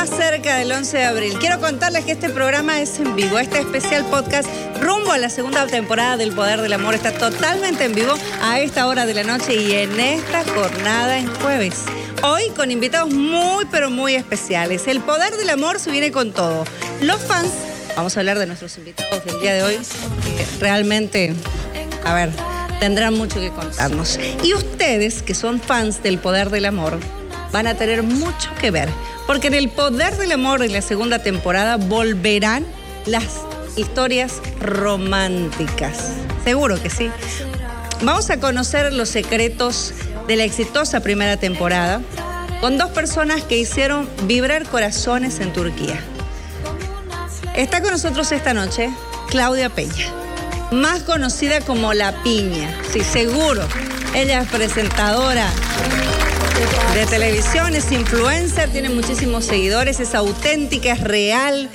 más cerca del 11 de abril. Quiero contarles que este programa es en vivo. Este especial podcast rumbo a la segunda temporada del Poder del Amor está totalmente en vivo a esta hora de la noche y en esta jornada en jueves. Hoy con invitados muy pero muy especiales. El Poder del Amor se viene con todo. Los fans, vamos a hablar de nuestros invitados del día de hoy, realmente, a ver, tendrán mucho que contarnos. Y ustedes, que son fans del Poder del Amor, van a tener mucho que ver, porque en el Poder del Amor en la segunda temporada volverán las historias románticas. Seguro que sí. Vamos a conocer los secretos de la exitosa primera temporada con dos personas que hicieron vibrar corazones en Turquía. Está con nosotros esta noche Claudia Peña, más conocida como La Piña. Sí, seguro. Ella es presentadora de televisión, es influencer, tiene muchísimos seguidores, es auténtica, es real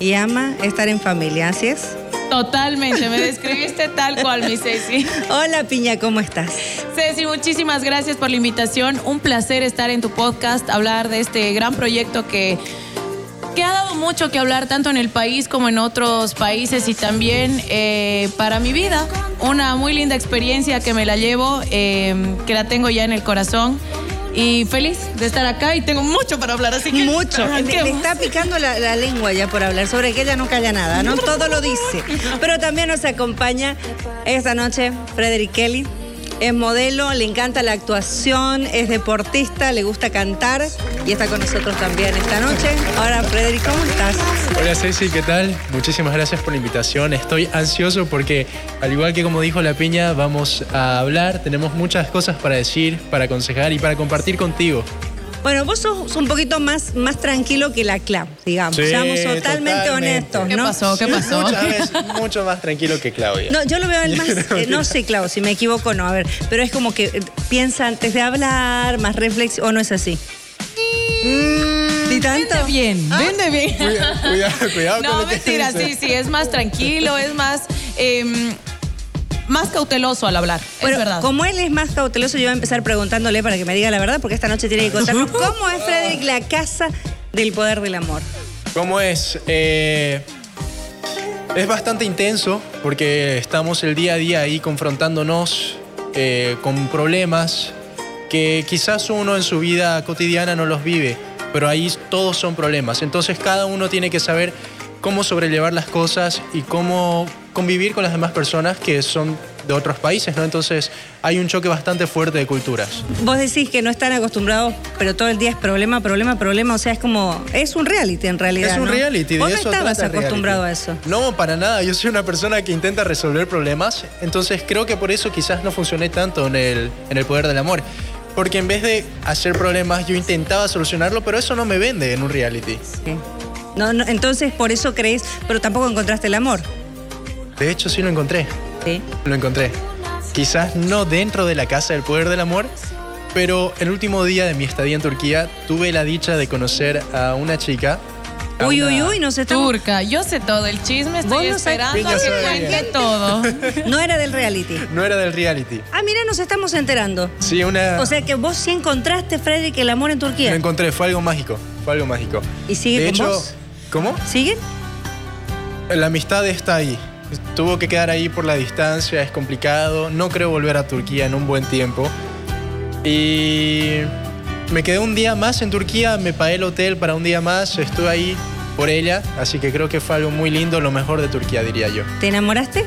y ama estar en familia, ¿así es? Totalmente, me describiste tal cual, mi Ceci. Hola Piña, ¿cómo estás? Ceci, muchísimas gracias por la invitación. Un placer estar en tu podcast, hablar de este gran proyecto que, que ha dado mucho que hablar tanto en el país como en otros países y también eh, para mi vida. Una muy linda experiencia que me la llevo, eh, que la tengo ya en el corazón y feliz de estar acá y tengo mucho para hablar, así que... Mucho. Le, está picando la, la, lengua ya por hablar, sobre que ella no calla nada, ¿no? Todo lo dice. Pero también nos acompaña esta noche Frederick Kelly. Es modelo, le encanta la actuación, es deportista, le gusta cantar y está con nosotros también esta noche. Ahora, Frederick, ¿cómo estás? Hola Ceci, ¿qué tal? Muchísimas gracias por la invitación. Estoy ansioso porque, al igual que como dijo la piña, vamos a hablar, tenemos muchas cosas para decir, para aconsejar y para compartir contigo. Bueno, vos sos un poquito más, más tranquilo que la Clau, digamos. Sí, Seamos totalmente, totalmente. honestos, ¿no? ¿Qué pasó? ¿Qué pasó? Muchas veces, mucho más tranquilo que Claudia. No, yo lo veo el más, eh, no sé, Clau, si me equivoco no, a ver, pero es como que eh, piensa antes de hablar, más reflexión, o no es así. Ni tanto. Vende bien, vende bien. Cuidado, cuidado, cuidado con No, lo que mentira, dice. sí, sí, es más tranquilo, es más, em, más cauteloso al hablar, Bueno, es verdad. como él es más cauteloso, yo voy a empezar preguntándole para que me diga la verdad, porque esta noche tiene que contarnos cómo es Frederick la casa del poder del amor. ¿Cómo es? Eh, es bastante intenso porque estamos el día a día ahí confrontándonos eh, con problemas que quizás uno en su vida cotidiana no los vive, pero ahí todos son problemas. Entonces cada uno tiene que saber cómo sobrellevar las cosas y cómo convivir con las demás personas que son de otros países, ¿no? Entonces hay un choque bastante fuerte de culturas. Vos decís que no están acostumbrados, pero todo el día es problema, problema, problema. O sea, es como. Es un reality en realidad. Es un ¿no? reality, de Vos no eso estabas acostumbrado reality. a eso. No, para nada. Yo soy una persona que intenta resolver problemas. Entonces creo que por eso quizás no funcioné tanto en el, en el poder del amor. Porque en vez de hacer problemas, yo intentaba solucionarlo, pero eso no me vende en un reality. Sí. No, no, entonces, por eso crees, pero tampoco encontraste el amor. De hecho, sí lo encontré. Sí. Lo encontré. Quizás no dentro de la casa del poder del amor, pero el último día de mi estadía en Turquía tuve la dicha de conocer a una chica. a Uy, uy, uy, nos estamos. Turca, yo sé todo el chisme, estoy no esperando a que cuente todo. No era del reality. No era del reality. Ah, mira, nos estamos enterando. Sí, una. O sea que vos sí encontraste, Frederick, el amor en Lo Turquía. encontré, fue algo mágico. Fue algo mágico. ¿Y sigue de con hecho, vos? ¿Cómo? ¿Sigue? La amistad está ahí. Tuvo que quedar ahí por la distancia, es complicado. No creo volver a Turquía en un buen tiempo. Y me quedé un día más en Turquía, me pagué el hotel para un día más, estuve ahí por ella, así que creo que fue algo muy lindo, lo mejor de Turquía, diría yo. ¿Te enamoraste?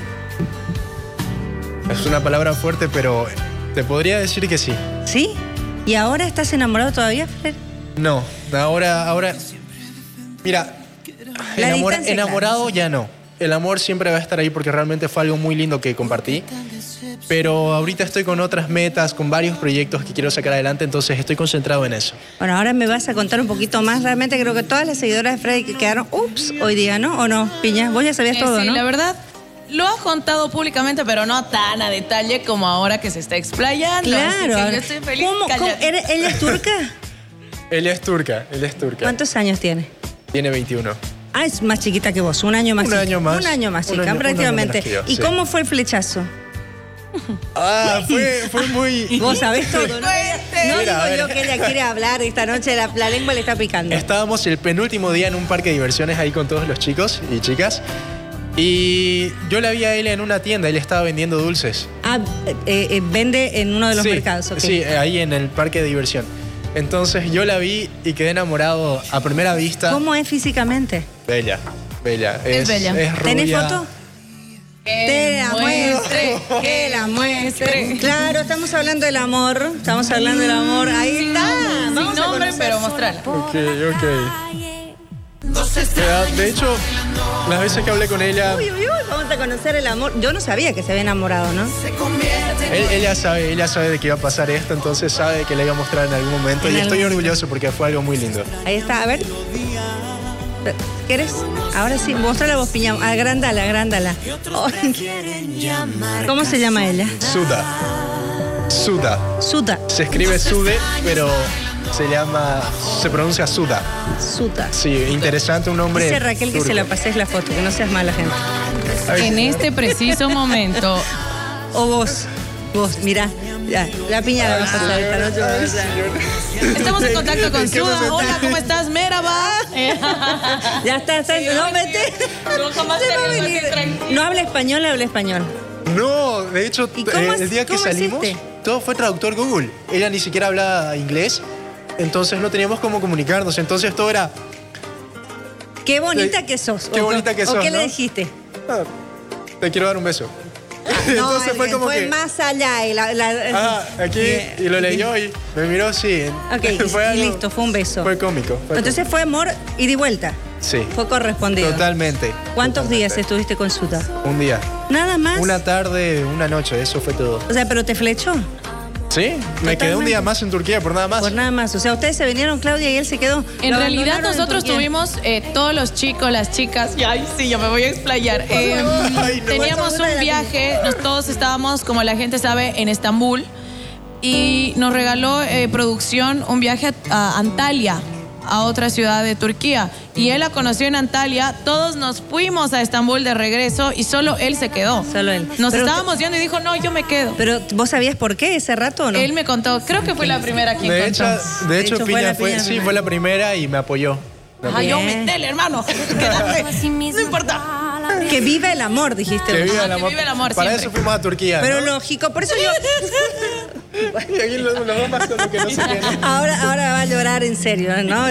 Es una palabra fuerte, pero te podría decir que sí. ¿Sí? ¿Y ahora estás enamorado todavía, Fred? No, ahora, ahora. Mira, La distancia, enamorado ya no. El amor siempre va a estar ahí porque realmente fue algo muy lindo que compartí. Pero ahorita estoy con otras metas, con varios proyectos que quiero sacar adelante, entonces estoy concentrado en eso. Bueno, ahora me vas a contar un poquito más. Realmente creo que todas las seguidoras de Freddy que quedaron, ups, hoy día, ¿no? ¿O no? Piña, vos ya sabías Eh, todo, sí, ¿no? la verdad, lo ha contado públicamente, pero no tan a detalle como ahora que se está explayando. Claro. yo estoy feliz. ¿Cómo, cómo- calladita. ¿Era- ¿Ella es turca? Ella es turca, ella es turca. ¿Cuántos años tiene? Tiene 21. Ah, es más chiquita que vos, un año más. Un chica. año más. Un año más chica, un año prácticamente. yo, ¿Y sí. cómo fue el flechazo? Ah, fue, fue muy... Vos sabés todo, ¿no? No Mira, digo yo que ella quiere hablar esta noche, la, la lengua le está picando. Estábamos el penúltimo día en un parque de diversiones ahí con todos los chicos y chicas. Y yo la vi a él en una tienda, él estaba vendiendo dulces. Ah, eh, eh, vende en uno de los sí, mercados, ok. Sí, ahí en el parque de diversión. Entonces yo la vi y quedé enamorado a primera vista. ¿Cómo es físicamente? Bella, bella. Es bella. Es ¿Tenés foto? Te la muestre, que la muestre. Claro, estamos hablando del amor, estamos hablando del amor. Ahí está. Sin Vamos nombre, pero mostrala. Ok, ok. De hecho, las veces que hablé con ella, Uy, uy, uy, vamos a conocer el amor. Yo no sabía que se había enamorado, ¿no? él- ella sabe, ella sabe de que iba a pasar esto, entonces sabe que le iba a mostrar en algún momento En y estoy orgulloso porque fue algo muy lindo. Ahí está, a ver. ¿Quieres? Ahora sí, muestra la voz piña. Agrándala, agrándala. Ay. ¿Cómo se llama ella? Suda. Suda. Suta. Se escribe Sude, pero se llama, se pronuncia Suda. Suta. Sí, interesante, un nombre. Dice Raquel que se la pases la foto, que no seas mala gente. En este preciso momento, O vos. Vos, mira. Ya, la piña la vas a pasar esta noche. estamos en contacto con Suda. Hola, ¿cómo estás? Ya está, está. No, vete. No, jamás Se te va a veo venir. así tranquila. No habla español, habla español. No, de hecho, ¿Y cómo eh, es- el día que salimos, hiciste? todo fue traductor Google. Ella ni siquiera hablaba inglés, entonces no teníamos cómo comunicarnos. Entonces todo era, Qué bonita Sí. que sos. Qué O- bonita que ¿O sos, qué le dijiste? "Ah, te quiero dar un beso. Entonces fue eh, como fue que, más allá. y la- la- ah, aquí, y lo leyó y me miró, sí. Ok, y- y algo- listo, fue un beso. Fue cómico. fue Entonces fue amor y de vuelta. sí, Fue correspondido. totalmente. ¿Cuántos totalmente. días estuviste con Suta? Un día. Nada más. Una tarde, una noche, eso fue todo. O sea, pero te flechó. Sí, me quedé un día más en Turquía por nada más. Por nada más. O sea, ustedes se vinieron, Claudia, y él se quedó. En Lo realidad en nosotros tuvimos eh, todos los chicos, las chicas, y ay sí, yo me voy a explayar. Eh, Ay, no. teníamos un viaje, nos, todos estábamos, como la gente sabe, en Estambul y nos regaló eh, producción un viaje a, a Antalya, a otra ciudad de Turquía. Y él la conoció en Antalya, todos nos fuimos a Estambul de regreso y solo él se quedó. Solo él. Nos Pero- estábamos yendo y dijo, no, yo me quedo. Pero, ¿vos sabías por qué ese rato o no? Él me contó, creo que fue la primera que De encontró. hecho, de hecho, hecho, fue Piña la fue, Piña sí, fue la primera y me apoyó. Ay, yo metele, hermano. Quédate. No importa. Que viva el amor, dijiste. Que Ah, el que amor. viva el amor Para siempre. eso fuimos a Turquía. Pero ¿no? lógico, por eso yo. Y aquí los, los dos más que no se quieren. Ahora, ahora va a llorar en serio, ¿no?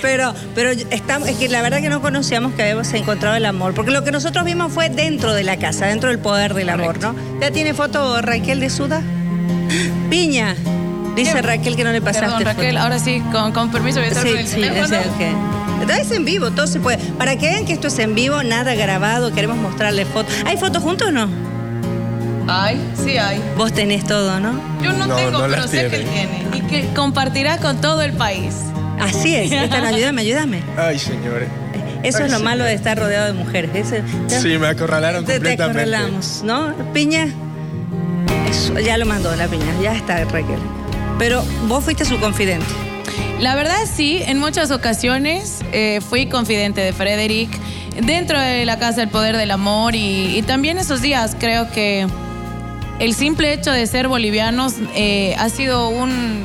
pero, pero estamos, es que la verdad que no conocíamos que habíamos encontrado el amor, porque lo que nosotros vimos fue dentro de la casa, dentro del poder del amor, ¿no? ¿Ya tiene foto Raquel de Suda? Piña. Dice. Raquel que no le pasaste. Perdón, Raquel, ahora sí, con, con permiso voy a estar Sí, con el sí, teléfono. Entonces es en vivo, todo se puede. Para que vean que esto es en vivo, nada grabado, queremos mostrarle fotos. ¿Hay fotos juntos o no? Ay, sí hay. Vos tenés todo, ¿no? Yo no, No, tengo, no pero sé que tiene. tiene. Y que compartirá con todo el país. Así es. Están, ayúdame, ayúdame. Ay, señores. Eso Ay, es lo sí. malo de estar rodeado de mujeres. Ese- Sí, me acorralaron te, te completamente. acorralamos, ¿no? Piña, eso, ya lo mandó la piña, ya está Raquel. Pero vos fuiste su confidente. La verdad sí, en muchas ocasiones eh, fui confidente de Frederick dentro de la Casa del Poder del Amor y, y también esos días creo que el simple hecho de ser bolivianos eh, ha sido un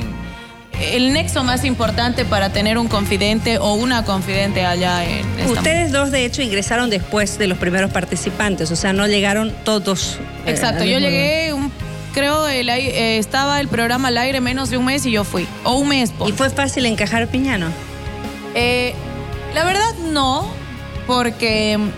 el nexo más importante para tener un confidente o una confidente allá en Estambul. Ustedes dos, de hecho, ingresaron después de los primeros participantes, o sea, no llegaron todos. eh, Exacto, yo llegué, un, creo, el, eh, estaba el programa al aire menos de un mes y yo fui. O un mes, por. ¿Y fue fácil encajar Piñano? Eh, la verdad no, porque mm,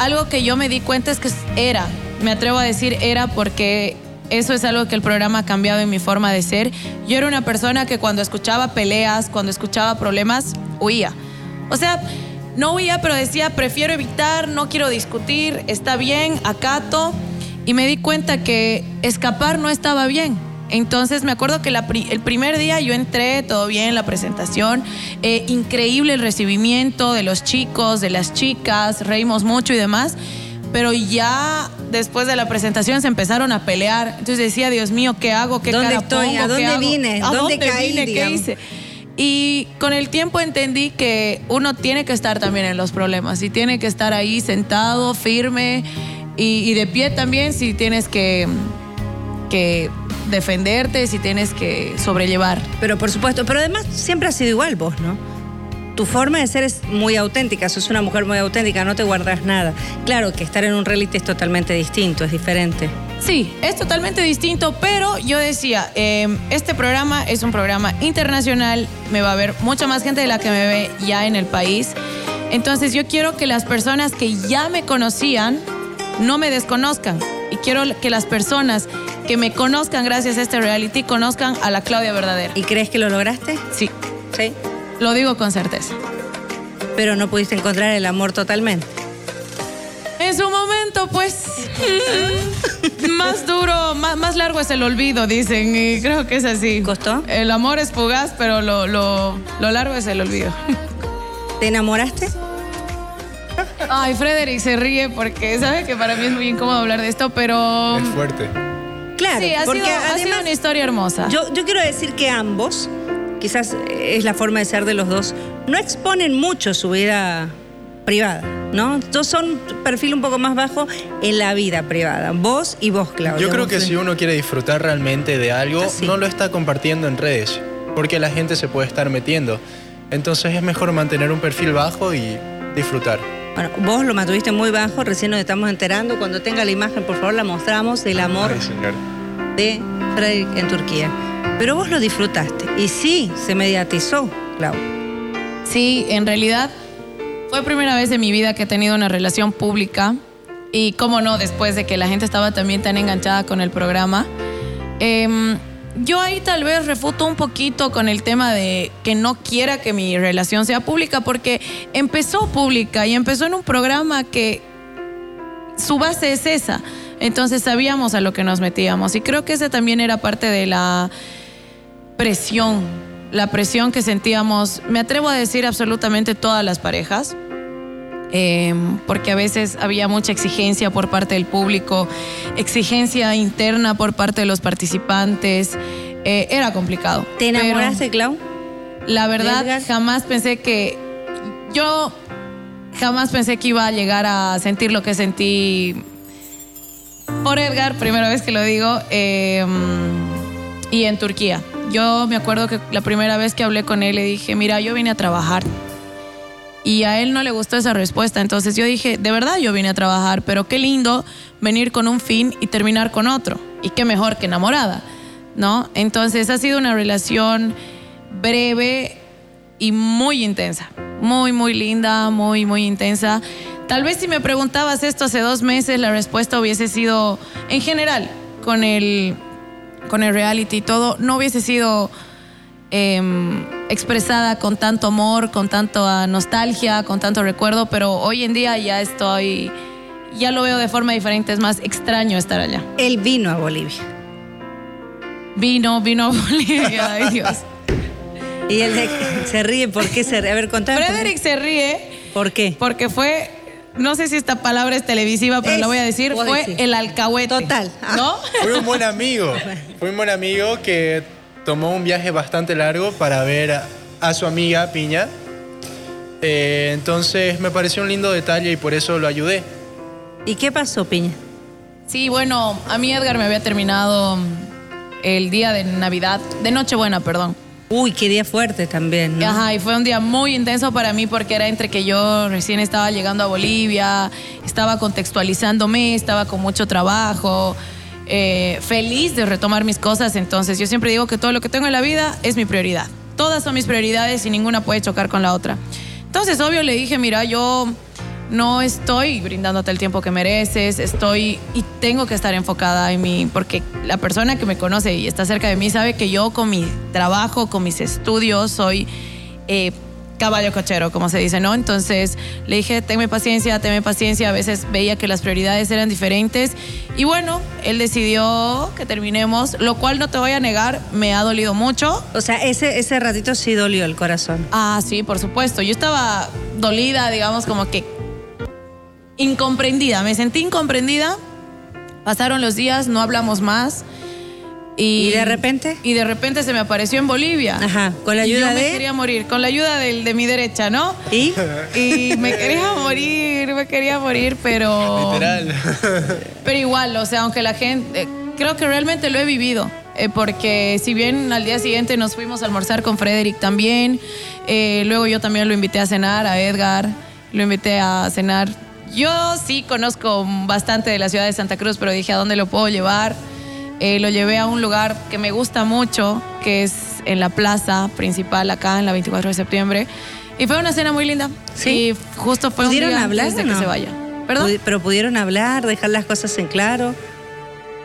algo que yo me di cuenta es que era, me atrevo a decir era porque eso es algo que el programa ha cambiado en mi forma de ser. Yo era una persona que cuando escuchaba peleas, cuando escuchaba problemas, huía. O sea, no huía, pero decía, prefiero evitar, no quiero discutir, está bien, acato. Y me di cuenta que escapar no estaba bien. Entonces me acuerdo que la pri- el primer día yo entré, todo bien, la presentación, eh, increíble el recibimiento de los chicos, de las chicas, reímos mucho y demás, pero ya después de la presentación se empezaron a pelear. Entonces decía, Dios mío, ¿qué hago? ¿Qué ¿Dónde cara estoy? pongo? ¿A ¿Qué dónde hago? vine? ¿A ¿Dónde dónde caí, vine? ¿Qué hice? Y con el tiempo entendí que uno tiene que estar también en los problemas y tiene que estar ahí sentado, firme Y, y de pie también si tienes que, que defenderte, si tienes que sobrellevar. Pero por supuesto, pero además siempre has sido igual vos, ¿no? Tu forma de ser es muy auténtica, sos una mujer muy auténtica, no te guardas nada. Claro que estar en un reality es totalmente distinto, es diferente. Sí, es totalmente distinto, pero yo decía, eh, este programa es un programa internacional, me va a ver mucha más gente de la que me ve ya en el país. Entonces yo quiero que las personas que ya me conocían no me desconozcan. Y quiero que las personas que me conozcan gracias a este reality conozcan a la Claudia verdadera. ¿Y crees que lo lograste? Sí, Sí. lo digo con certeza. Pero no pudiste encontrar el amor totalmente. En su momento, pues, más duro, más, más largo es el olvido, dicen, y creo que es así. ¿Costó? El amor es fugaz, pero lo, lo, lo largo es el olvido. ¿Te enamoraste? Ay, Frederick se ríe porque sabe que para mí es muy incómodo hablar de esto, pero... Es fuerte. Claro, Sí, ha porque sido, ha sido una historia hermosa. yo, yo quiero decir que ambos, quizás es la forma de ser de los dos, no exponen mucho su vida privada, ¿no? Dos son perfil un poco más bajo en la vida privada, vos y vos, Claudia. Yo creo que si uno quiere disfrutar realmente de algo, Así. no lo está compartiendo en redes, porque la gente se puede estar metiendo. Entonces es mejor mantener un perfil bajo y disfrutar. Bueno, vos lo mantuviste muy bajo, recién nos estamos enterando. Cuando tenga la imagen, por favor, la mostramos, el amor Ay, señor. de Frederick en Turquía. Pero vos lo disfrutaste. Y sí, se mediatizó, Clau. Sí, en realidad fue primera vez en mi vida que he tenido una relación pública y cómo no, después de que la gente estaba también tan enganchada con el programa. Em, yo ahí tal vez refuto un poquito con el tema de que no quiera que mi relación sea pública porque empezó pública y empezó en un programa que su base es esa. Entonces sabíamos a lo que nos metíamos y creo que esa también era parte de la presión, la presión que sentíamos, me atrevo a decir absolutamente todas las parejas, eh, porque a veces había mucha exigencia por parte del público, exigencia interna por parte de los participantes, eh, era complicado. ¿Te enamoraste, Clau? la verdad, Edgar? jamás pensé que yo jamás pensé que iba a llegar a sentir lo que sentí por Edgar, primera vez que lo digo, eh, y en Turquía. Yo me acuerdo que la primera vez que hablé con él le dije, mira, yo vine a trabajar. Y a él no le gustó esa respuesta. Entonces yo dije, de verdad yo vine a trabajar, pero qué lindo venir con un fin y terminar con otro. Y qué mejor que enamorada, ¿no? Entonces ha sido una relación breve y muy intensa. Muy, muy linda, muy, muy intensa. Tal vez si me preguntabas esto hace dos meses, la respuesta hubiese sido, en general, con el, con el reality y todo, no hubiese sido em, expresada con tanto amor, con tanta nostalgia, con tanto recuerdo, pero hoy en día ya estoy, ya lo veo de forma diferente, es más extraño estar allá. Él vino a Bolivia. Vino, vino a Bolivia, ay Dios. Y él de- se ríe. ¿Por qué se ríe? A ver, contame. Frederick se ríe ¿Por qué? porque fue, no sé si esta palabra es televisiva, pero Es, la voy a decir, fue el alcahuete. Total. Ah. ¿No? Fue un buen amigo. Fue un buen amigo que tomó un viaje bastante largo para ver a, a su amiga Piña. Eh, entonces me pareció un lindo detalle y por eso lo ayudé. ¿Y qué pasó, Piña? Sí, bueno, a mí Edgar me había terminado mm, el día de Navidad, de Nochebuena, perdón. Uy, qué día fuerte también, ¿no? Ajá, y fue un día muy intenso para mí porque era entre que yo recién estaba llegando a Bolivia, estaba contextualizándome, estaba con mucho trabajo, eh, feliz de retomar mis cosas. Entonces yo siempre digo que todo lo que tengo en la vida es mi prioridad. Todas son mis prioridades y ninguna puede chocar con la otra. Entonces, obvio, le dije, mira, yo no estoy brindándote el tiempo que mereces, estoy y tengo que estar enfocada en mí, porque la persona que me conoce y está cerca de mí sabe que yo con mi trabajo, con mis estudios, soy eh, caballo cochero, como se dice, ¿no? Entonces le dije, tenme paciencia, tenme paciencia, a veces veía que las prioridades eran diferentes y bueno, él decidió que terminemos, lo cual no te voy a negar, me ha dolido mucho, O sea, ese, ese ratito sí dolió el corazón. Ah, sí, por supuesto. Yo estaba dolida, digamos, como que incomprendida. Me sentí incomprendida. Pasaron los días, no hablamos más. ¿Y de repente? Y de repente se me apareció en Bolivia. Ajá, con la Y ayuda yo me de... quería morir, con la ayuda del, de mi derecha, ¿no? ¿Y? Y me quería morir, me quería morir, pero... Literal. Pero igual, o sea, aunque la gente, eh, creo que realmente lo he vivido, eh, porque si bien al día siguiente nos fuimos a almorzar con Frederick también, eh, luego yo también lo invité a cenar, a Edgar, lo invité a cenar. Yo sí conozco bastante de la ciudad de Santa Cruz, pero dije, ¿a dónde lo puedo llevar? Eh, lo llevé a un lugar que me gusta mucho, que es en la plaza principal acá, en la 24 de septiembre. Y fue una cena muy linda. ¿Sí? Y justo fue un ¿Pudieron día hablar antes de o que no? se vaya. ¿Perdón? Pero pudieron hablar, dejar las cosas en claro.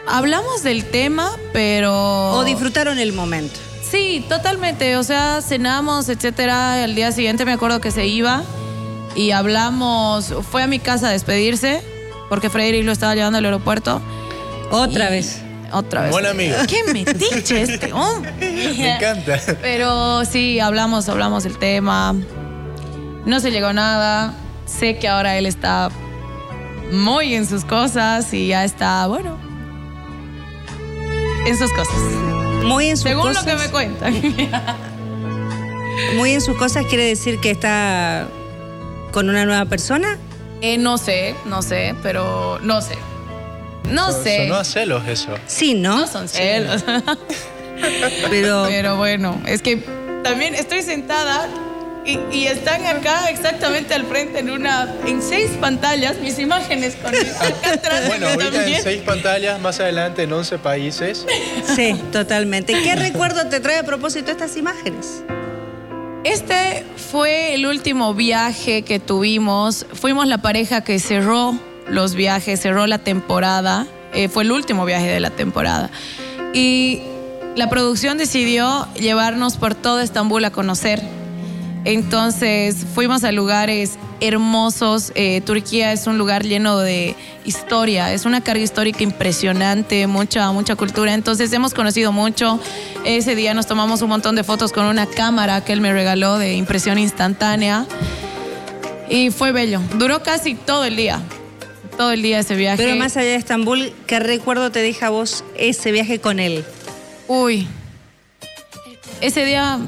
Hablamos del tema, pero... O disfrutaron el momento. Sí, totalmente. O sea, cenamos, etcétera. Al día siguiente me acuerdo que se iba y hablamos. Fue a mi casa a despedirse porque Frederick lo estaba llevando al aeropuerto. Otra Y- vez. Otra vez. Buen amigo. Qué metiche este hombre. Me encanta. Pero sí, hablamos, hablamos del tema. No se llegó a nada. Sé que ahora él está muy en sus cosas y ya está, bueno, en sus cosas. Muy en sus Según cosas. lo que me cuentan. Muy en sus cosas quiere decir que está con una nueva persona. Eh, no sé, no sé, pero no sé. No sé. Sonó a celos eso. Sí, ¿no? No son celos. Pero Pero bueno, es que también estoy sentada y, y están acá exactamente al frente en una, en seis pantallas, mis imágenes con acá atrás de Bueno, ahorita también. en seis pantallas, más adelante en 11 países. sí, totalmente. ¿Qué recuerdo te trae a propósito estas imágenes? Este fue el último viaje que tuvimos. Fuimos la pareja que cerró los viajes, cerró la temporada. Eh, fue el último viaje de la temporada. Y la producción decidió llevarnos por todo Estambul a conocer. Entonces fuimos a lugares hermosos. Eh, Turquía es un lugar lleno de historia, es una carga histórica impresionante, mucha, mucha cultura. Entonces hemos conocido mucho. Ese día nos tomamos un montón de fotos con una cámara que él me regaló de impresión instantánea. Y fue bello. Duró casi todo el día. Todo el día ese viaje. Pero más allá de Estambul, ¿qué recuerdo te deja a vos ese viaje con él? Uy. Ese día.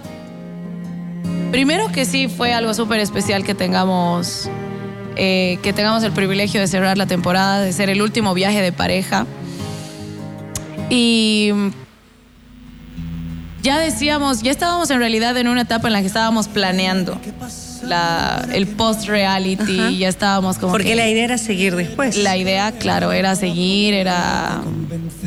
Primero que sí fue algo súper especial que tengamos. eh, que tengamos el privilegio de cerrar la temporada, de ser el último viaje de pareja. Y. Ya decíamos, ya estábamos en realidad en una etapa en la que estábamos planeando la, el post-reality, Ajá. ya estábamos como. Porque que- la idea era seguir después. la idea, claro, era seguir, era,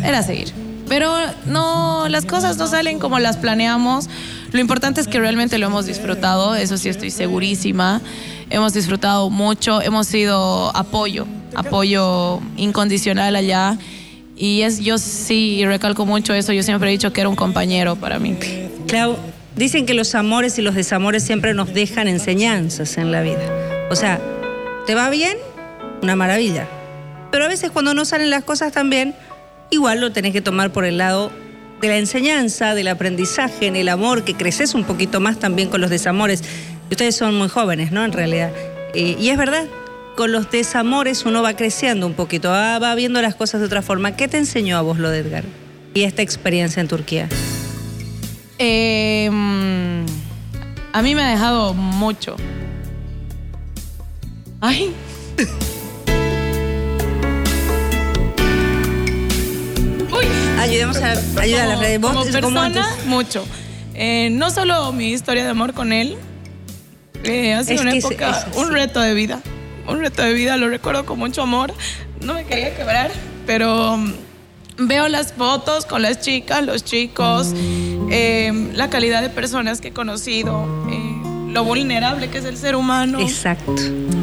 era seguir. Pero no, las cosas no salen como las planeamos. Lo importante es que realmente lo hemos disfrutado, eso sí estoy segurísima. Hemos disfrutado mucho, hemos sido apoyo, apoyo incondicional allá. Y es, yo sí recalco mucho eso, yo siempre he dicho que era un compañero para mí. Clau, dicen que los amores y los desamores siempre nos dejan enseñanzas en la vida. O sea, ¿te va bien? Una maravilla. Pero a veces cuando no salen las cosas tan bien, igual lo tenés que tomar por el lado de la enseñanza, del aprendizaje, en el amor, que creces un poquito más también con los desamores. Ustedes son muy jóvenes, ¿no? En realidad. Eh, y es verdad, con los desamores uno va creciendo un poquito, va, va viendo las cosas de otra forma. ¿Qué te enseñó a vos lo de Edgar? Y esta experiencia en Turquía. Eh, mm, a mí me ha dejado mucho. Ay. Uy. Ayudemos a, ayuda a la red. Vos, como ¿cómo persona, antes? mucho. Eh, no solo mi historia de amor con él, eh, ha sido Es una es- época, es un reto de vida. Un reto de vida, lo recuerdo con mucho amor. No me quería quebrar, pero veo las fotos con las chicas, los chicos, eh, la calidad de personas que he conocido, eh, lo vulnerable que es el ser humano. Exacto.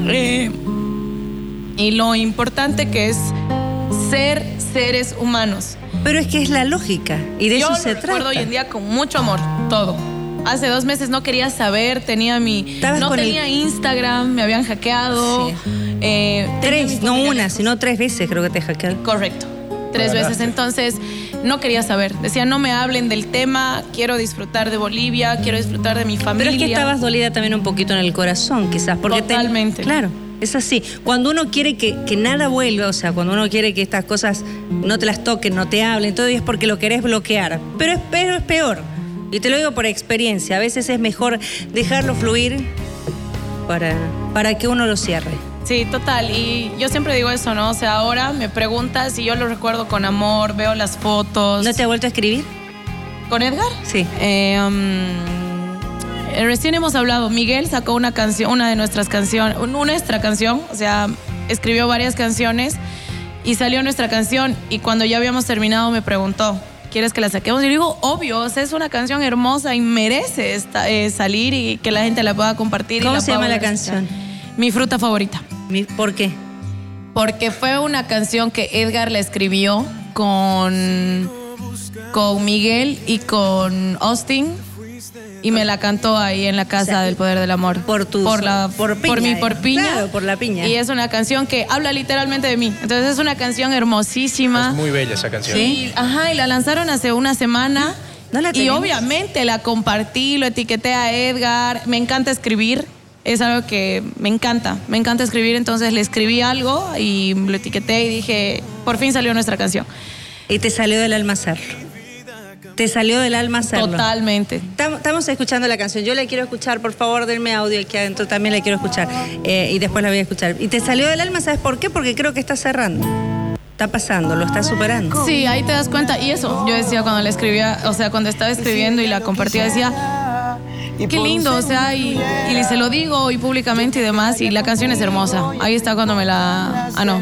Eh, y lo importante que es ser seres humanos. Pero es que es la lógica y de Yo eso se recuerdo trata. hoy en día con mucho amor, todo. Hace dos meses no quería saber, tenía mi, no el- tenía Instagram, me habían hackeado. Sí. eh, Tres, no una, sino tres veces creo que te hackearon. Correcto. Tres veces. Entonces, no quería saber. Decía, no me hablen del tema, quiero disfrutar de Bolivia, quiero disfrutar de mi familia. Pero es que estabas dolida también un poquito en el corazón, quizás. Porque te- Totalmente. claro. Es así. Cuando uno quiere que, que nada vuelva, o sea, cuando uno quiere que estas cosas no te las toquen, no te hablen, todo es porque lo querés bloquear. Pero es, pero es peor. Y te lo digo por experiencia. A veces es mejor dejarlo fluir para, para que uno lo cierre. Sí, total. Y yo siempre digo eso, ¿no? O sea, ahora me preguntas y yo lo recuerdo con amor, veo las fotos. ¿No te ha vuelto a escribir? ¿Con Edgar? Sí. Eh, um, recién hemos hablado. Miguel sacó una canción, una de nuestras canciones, nuestra canción. O sea, escribió varias canciones y salió nuestra canción. Y cuando ya habíamos terminado me preguntó, ¿quieres que la saquemos? Y yo digo, obvio, o sea, es una canción hermosa y merece esta- eh, salir y que la gente la pueda compartir. y ¿Cómo la se llama la canción? Mi fruta favorita. ¿Por qué? Porque fue una canción que Edgar la escribió con, con Miguel y con Austin. Y me la cantó ahí en la casa O sea, del poder del amor. por tu- por la por piña, mi eh. por piña. Claro, por la piña. Y es una canción que habla literalmente de mí. Entonces es una canción hermosísima. Es muy bella esa canción. Y, ajá, y la lanzaron hace una semana. ¿No la y obviamente la compartí, lo etiqueté a Edgar. Me encanta escribir. Es algo que me encanta. Me encanta escribir. Entonces le escribí algo y lo etiqueté y dije, por fin salió nuestra canción. Y te salió del alma hacerlo. Te salió del alma hacerlo. Totalmente. Tam- Estamos escuchando la canción. Yo la quiero escuchar, por favor, denme audio aquí adentro. También la quiero escuchar. Eh, y después la voy a escuchar. Y te salió del alma, ¿sabes por qué? Porque creo que está cerrando. Está pasando, lo está superando. Sí, ahí te das cuenta. Y eso, yo decía cuando la escribía, o sea, cuando estaba escribiendo y la compartía, decía, qué lindo, o sea, y, y se lo digo hoy públicamente y demás, y la canción es hermosa. Ahí está cuando me la... Ah, no.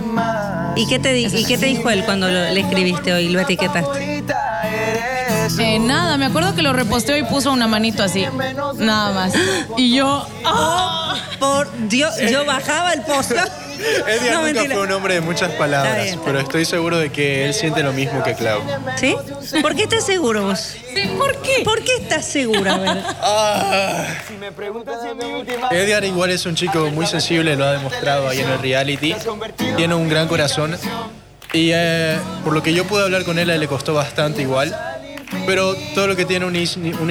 ¿Y qué te, di- y qué te dijo él cuando lo- le escribiste hoy y lo etiquetaste? Eh, nada, me acuerdo que lo reposteó y puso una manito así, nada más. Y yo... ¡ah! Por Dios, yo bajaba el post. Edgar No, nunca mentira. fue un hombre de muchas Está palabras, bien, está pero estoy seguro de que él siente lo mismo que Clau. ¿Sí? ¿Por qué estás seguro vos? ¿Por qué? ¿Por qué estás segura? A ver. Ah. Edgar igual es un chico muy sensible, lo ha demostrado ahí en el reality. Tiene un gran corazón. Y eh, por lo que yo pude hablar con él, a él le costó bastante igual. Pero todo lo que tiene un,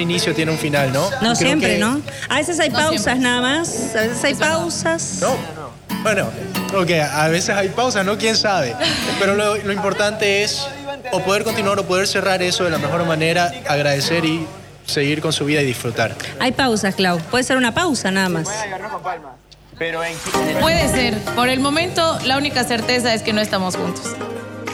inicio tiene un final, ¿no? No Creo siempre, que- ¿no? A veces hay No pausas siempre. nada más. A veces hay pausas. No. Bueno, ok, a veces hay pausas, ¿no? ¿Quién sabe? Pero lo, lo importante es o poder continuar o poder cerrar eso de la mejor manera, agradecer y seguir con su vida y disfrutar. Hay pausas, Clau. Puede ser una pausa nada más. Puede ser. Por el momento, la única certeza es que no estamos juntos.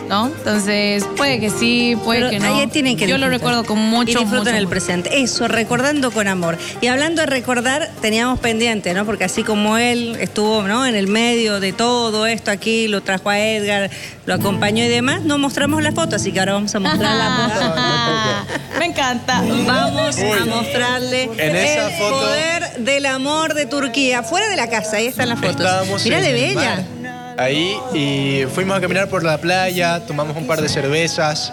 ¿No? Entonces, puede que sí, puede Pero que no. ahí tienen que Yo lo recuerdo con mucho, Y disfrutan mucho el presente. Eso, recordando con amor. Y hablando de recordar, teníamos pendiente, ¿no? Porque así como él estuvo, ¿no? En el medio de todo esto aquí, lo trajo a Edgar, lo acompañó y demás, no mostramos la foto, así que ahora vamos a mostrar la foto. Me encanta. Vamos a mostrarle En esa el foto- poder del amor de Turquía. Fuera de la casa, ahí están las fotos. Mira en de el bella. Ahí y fuimos a caminar por la playa, tomamos un par de cervezas.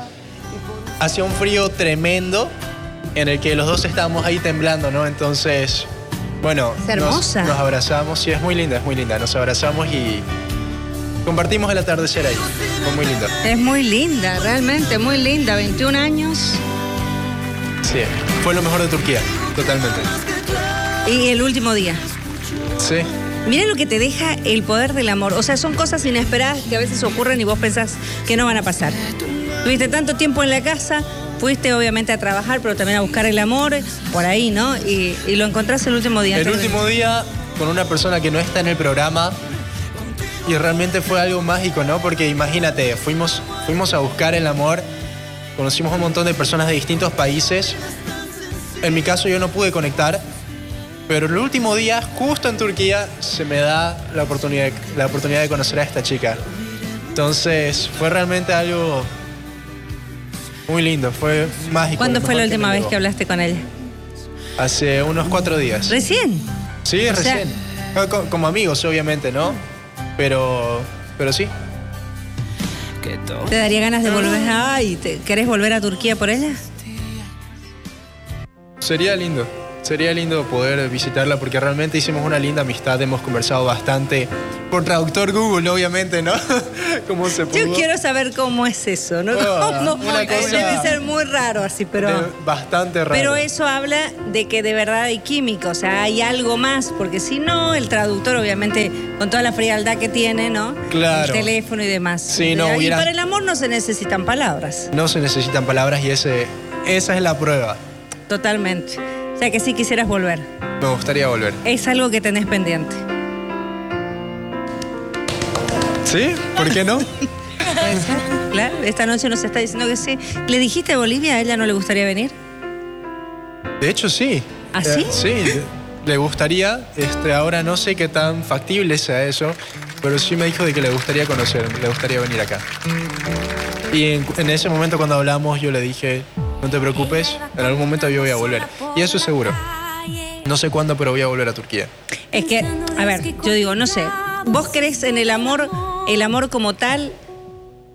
Hacía un frío tremendo en el que los dos estábamos ahí temblando, ¿no? Entonces, bueno, Es nos, hermosa. nos abrazamos. Sí, es muy linda, es muy linda. Nos abrazamos y compartimos el atardecer ahí. Fue muy lindo. Es muy linda, realmente muy linda. 21 años. Sí, fue lo mejor de Turquía, totalmente. Y el último día. Sí. Mira lo que te deja el poder del amor. O sea, son cosas inesperadas que a veces ocurren y vos pensás que no van a pasar. Tuviste tanto tiempo en la casa, fuiste obviamente a trabajar, pero también a buscar el amor, por ahí, ¿no? Y, y lo encontrás el último día. El de- último día con una persona que no está en el programa y realmente fue algo mágico, ¿no? Porque imagínate, fuimos, fuimos a buscar el amor, conocimos un montón de personas de distintos países. En mi caso yo no pude conectar, pero el último día, justo en Turquía, se me da la oportunidad, la oportunidad de conocer a esta chica. Entonces fue realmente algo muy lindo, fue mágico. ¿Cuándo fue la última vez que hablaste con ella? Hace unos cuatro días. ¿Recién? Sí, O recién. Ah, co- Como amigos, obviamente, ¿no? Pero, pero sí. ¿Te daría ganas de volver? Ay, ¿te- ¿querés volver a Turquía por ella? Sería lindo. Sería lindo poder visitarla porque realmente hicimos una linda amistad, hemos conversado bastante por traductor Google, obviamente, ¿no? ¿Cómo se pudo? Yo quiero saber cómo es eso, ¿no? Cosa- Debe ser muy raro así, pero... Bastante raro. Pero eso habla de que de verdad hay química, o sea, hay algo más, porque si no, el traductor, obviamente, con toda la frialdad que tiene, ¿no? Claro. El teléfono y demás. Sí, no y hubiera- para el amor no se necesitan palabras, No se necesitan palabras y ese, esa es la prueba. totalmente. O sea, que sí quisieras volver. Me gustaría volver. Es algo que tenés pendiente. ¿Sí? ¿Por qué no? ¿Puede ser? Claro, esta noche nos está diciendo que sí. ¿Le dijiste a Bolivia a ella no le gustaría venir? De hecho, sí. ¿Ah, Eh, sí? sí, le gustaría. Este, ahora no sé qué tan factible sea eso, pero sí me dijo de que le gustaría conocer, le gustaría venir acá. Y en, en ese momento cuando hablamos yo le dije, no te preocupes, en algún momento yo voy a volver. Y eso es seguro. No sé cuándo, pero voy a volver a Turquía. Es que, a ver, yo digo, no sé, ¿vos crees en el amor, el amor como tal?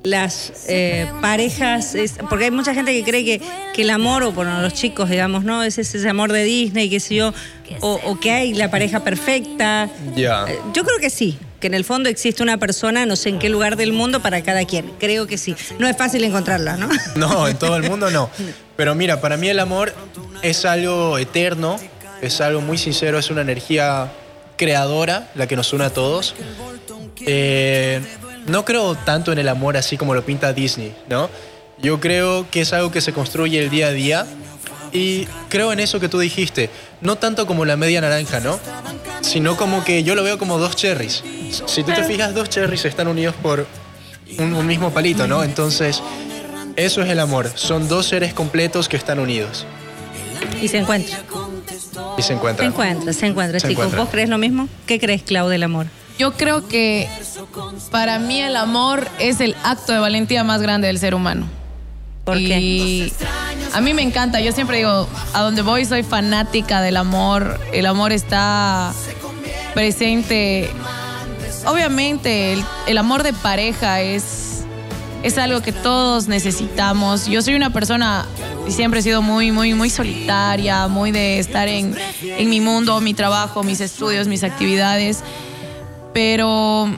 Las eh, parejas, es- porque hay mucha gente que cree que, que el amor, o bueno, los chicos, digamos, ¿no? Es ese amor de Disney, qué sé yo, o, o que hay la pareja perfecta. Ya. Eh, Yo creo que sí, que en el fondo existe una persona, no sé en qué lugar del mundo, para cada quien. Creo que sí. No es fácil encontrarla, ¿no? No, en todo el mundo no. Pero mira, para mí el amor es algo eterno, es algo muy sincero, es una energía creadora la que nos une a todos. Eh, no creo tanto en el amor así como lo pinta Disney, ¿no? Yo creo que es algo que se construye el día a día y creo en eso que tú dijiste, no tanto como la media naranja, ¿no? Sino como que yo lo veo como dos cherries. Si tú te fijas, dos cherries están unidos por un, un mismo palito, ¿no? Entonces, eso es el amor. Son dos seres completos que están unidos Y se encuentra. y se Se encuentran. encuentra, se encuentra, Se chicos. encuentran. ¿Vos crees lo mismo? ¿Qué crees, Clau, del amor? Yo creo que para mí el amor es el acto de valentía más grande del ser humano. ¿Por qué? A mí me encanta, yo siempre digo, a donde voy soy fanática del amor, el amor está presente. Obviamente, el, amor de pareja es, es algo que todos necesitamos. Yo soy una persona y siempre he sido muy, muy, muy solitaria, muy de estar en, en mi mundo, mi trabajo, mis estudios, mis actividades. Pero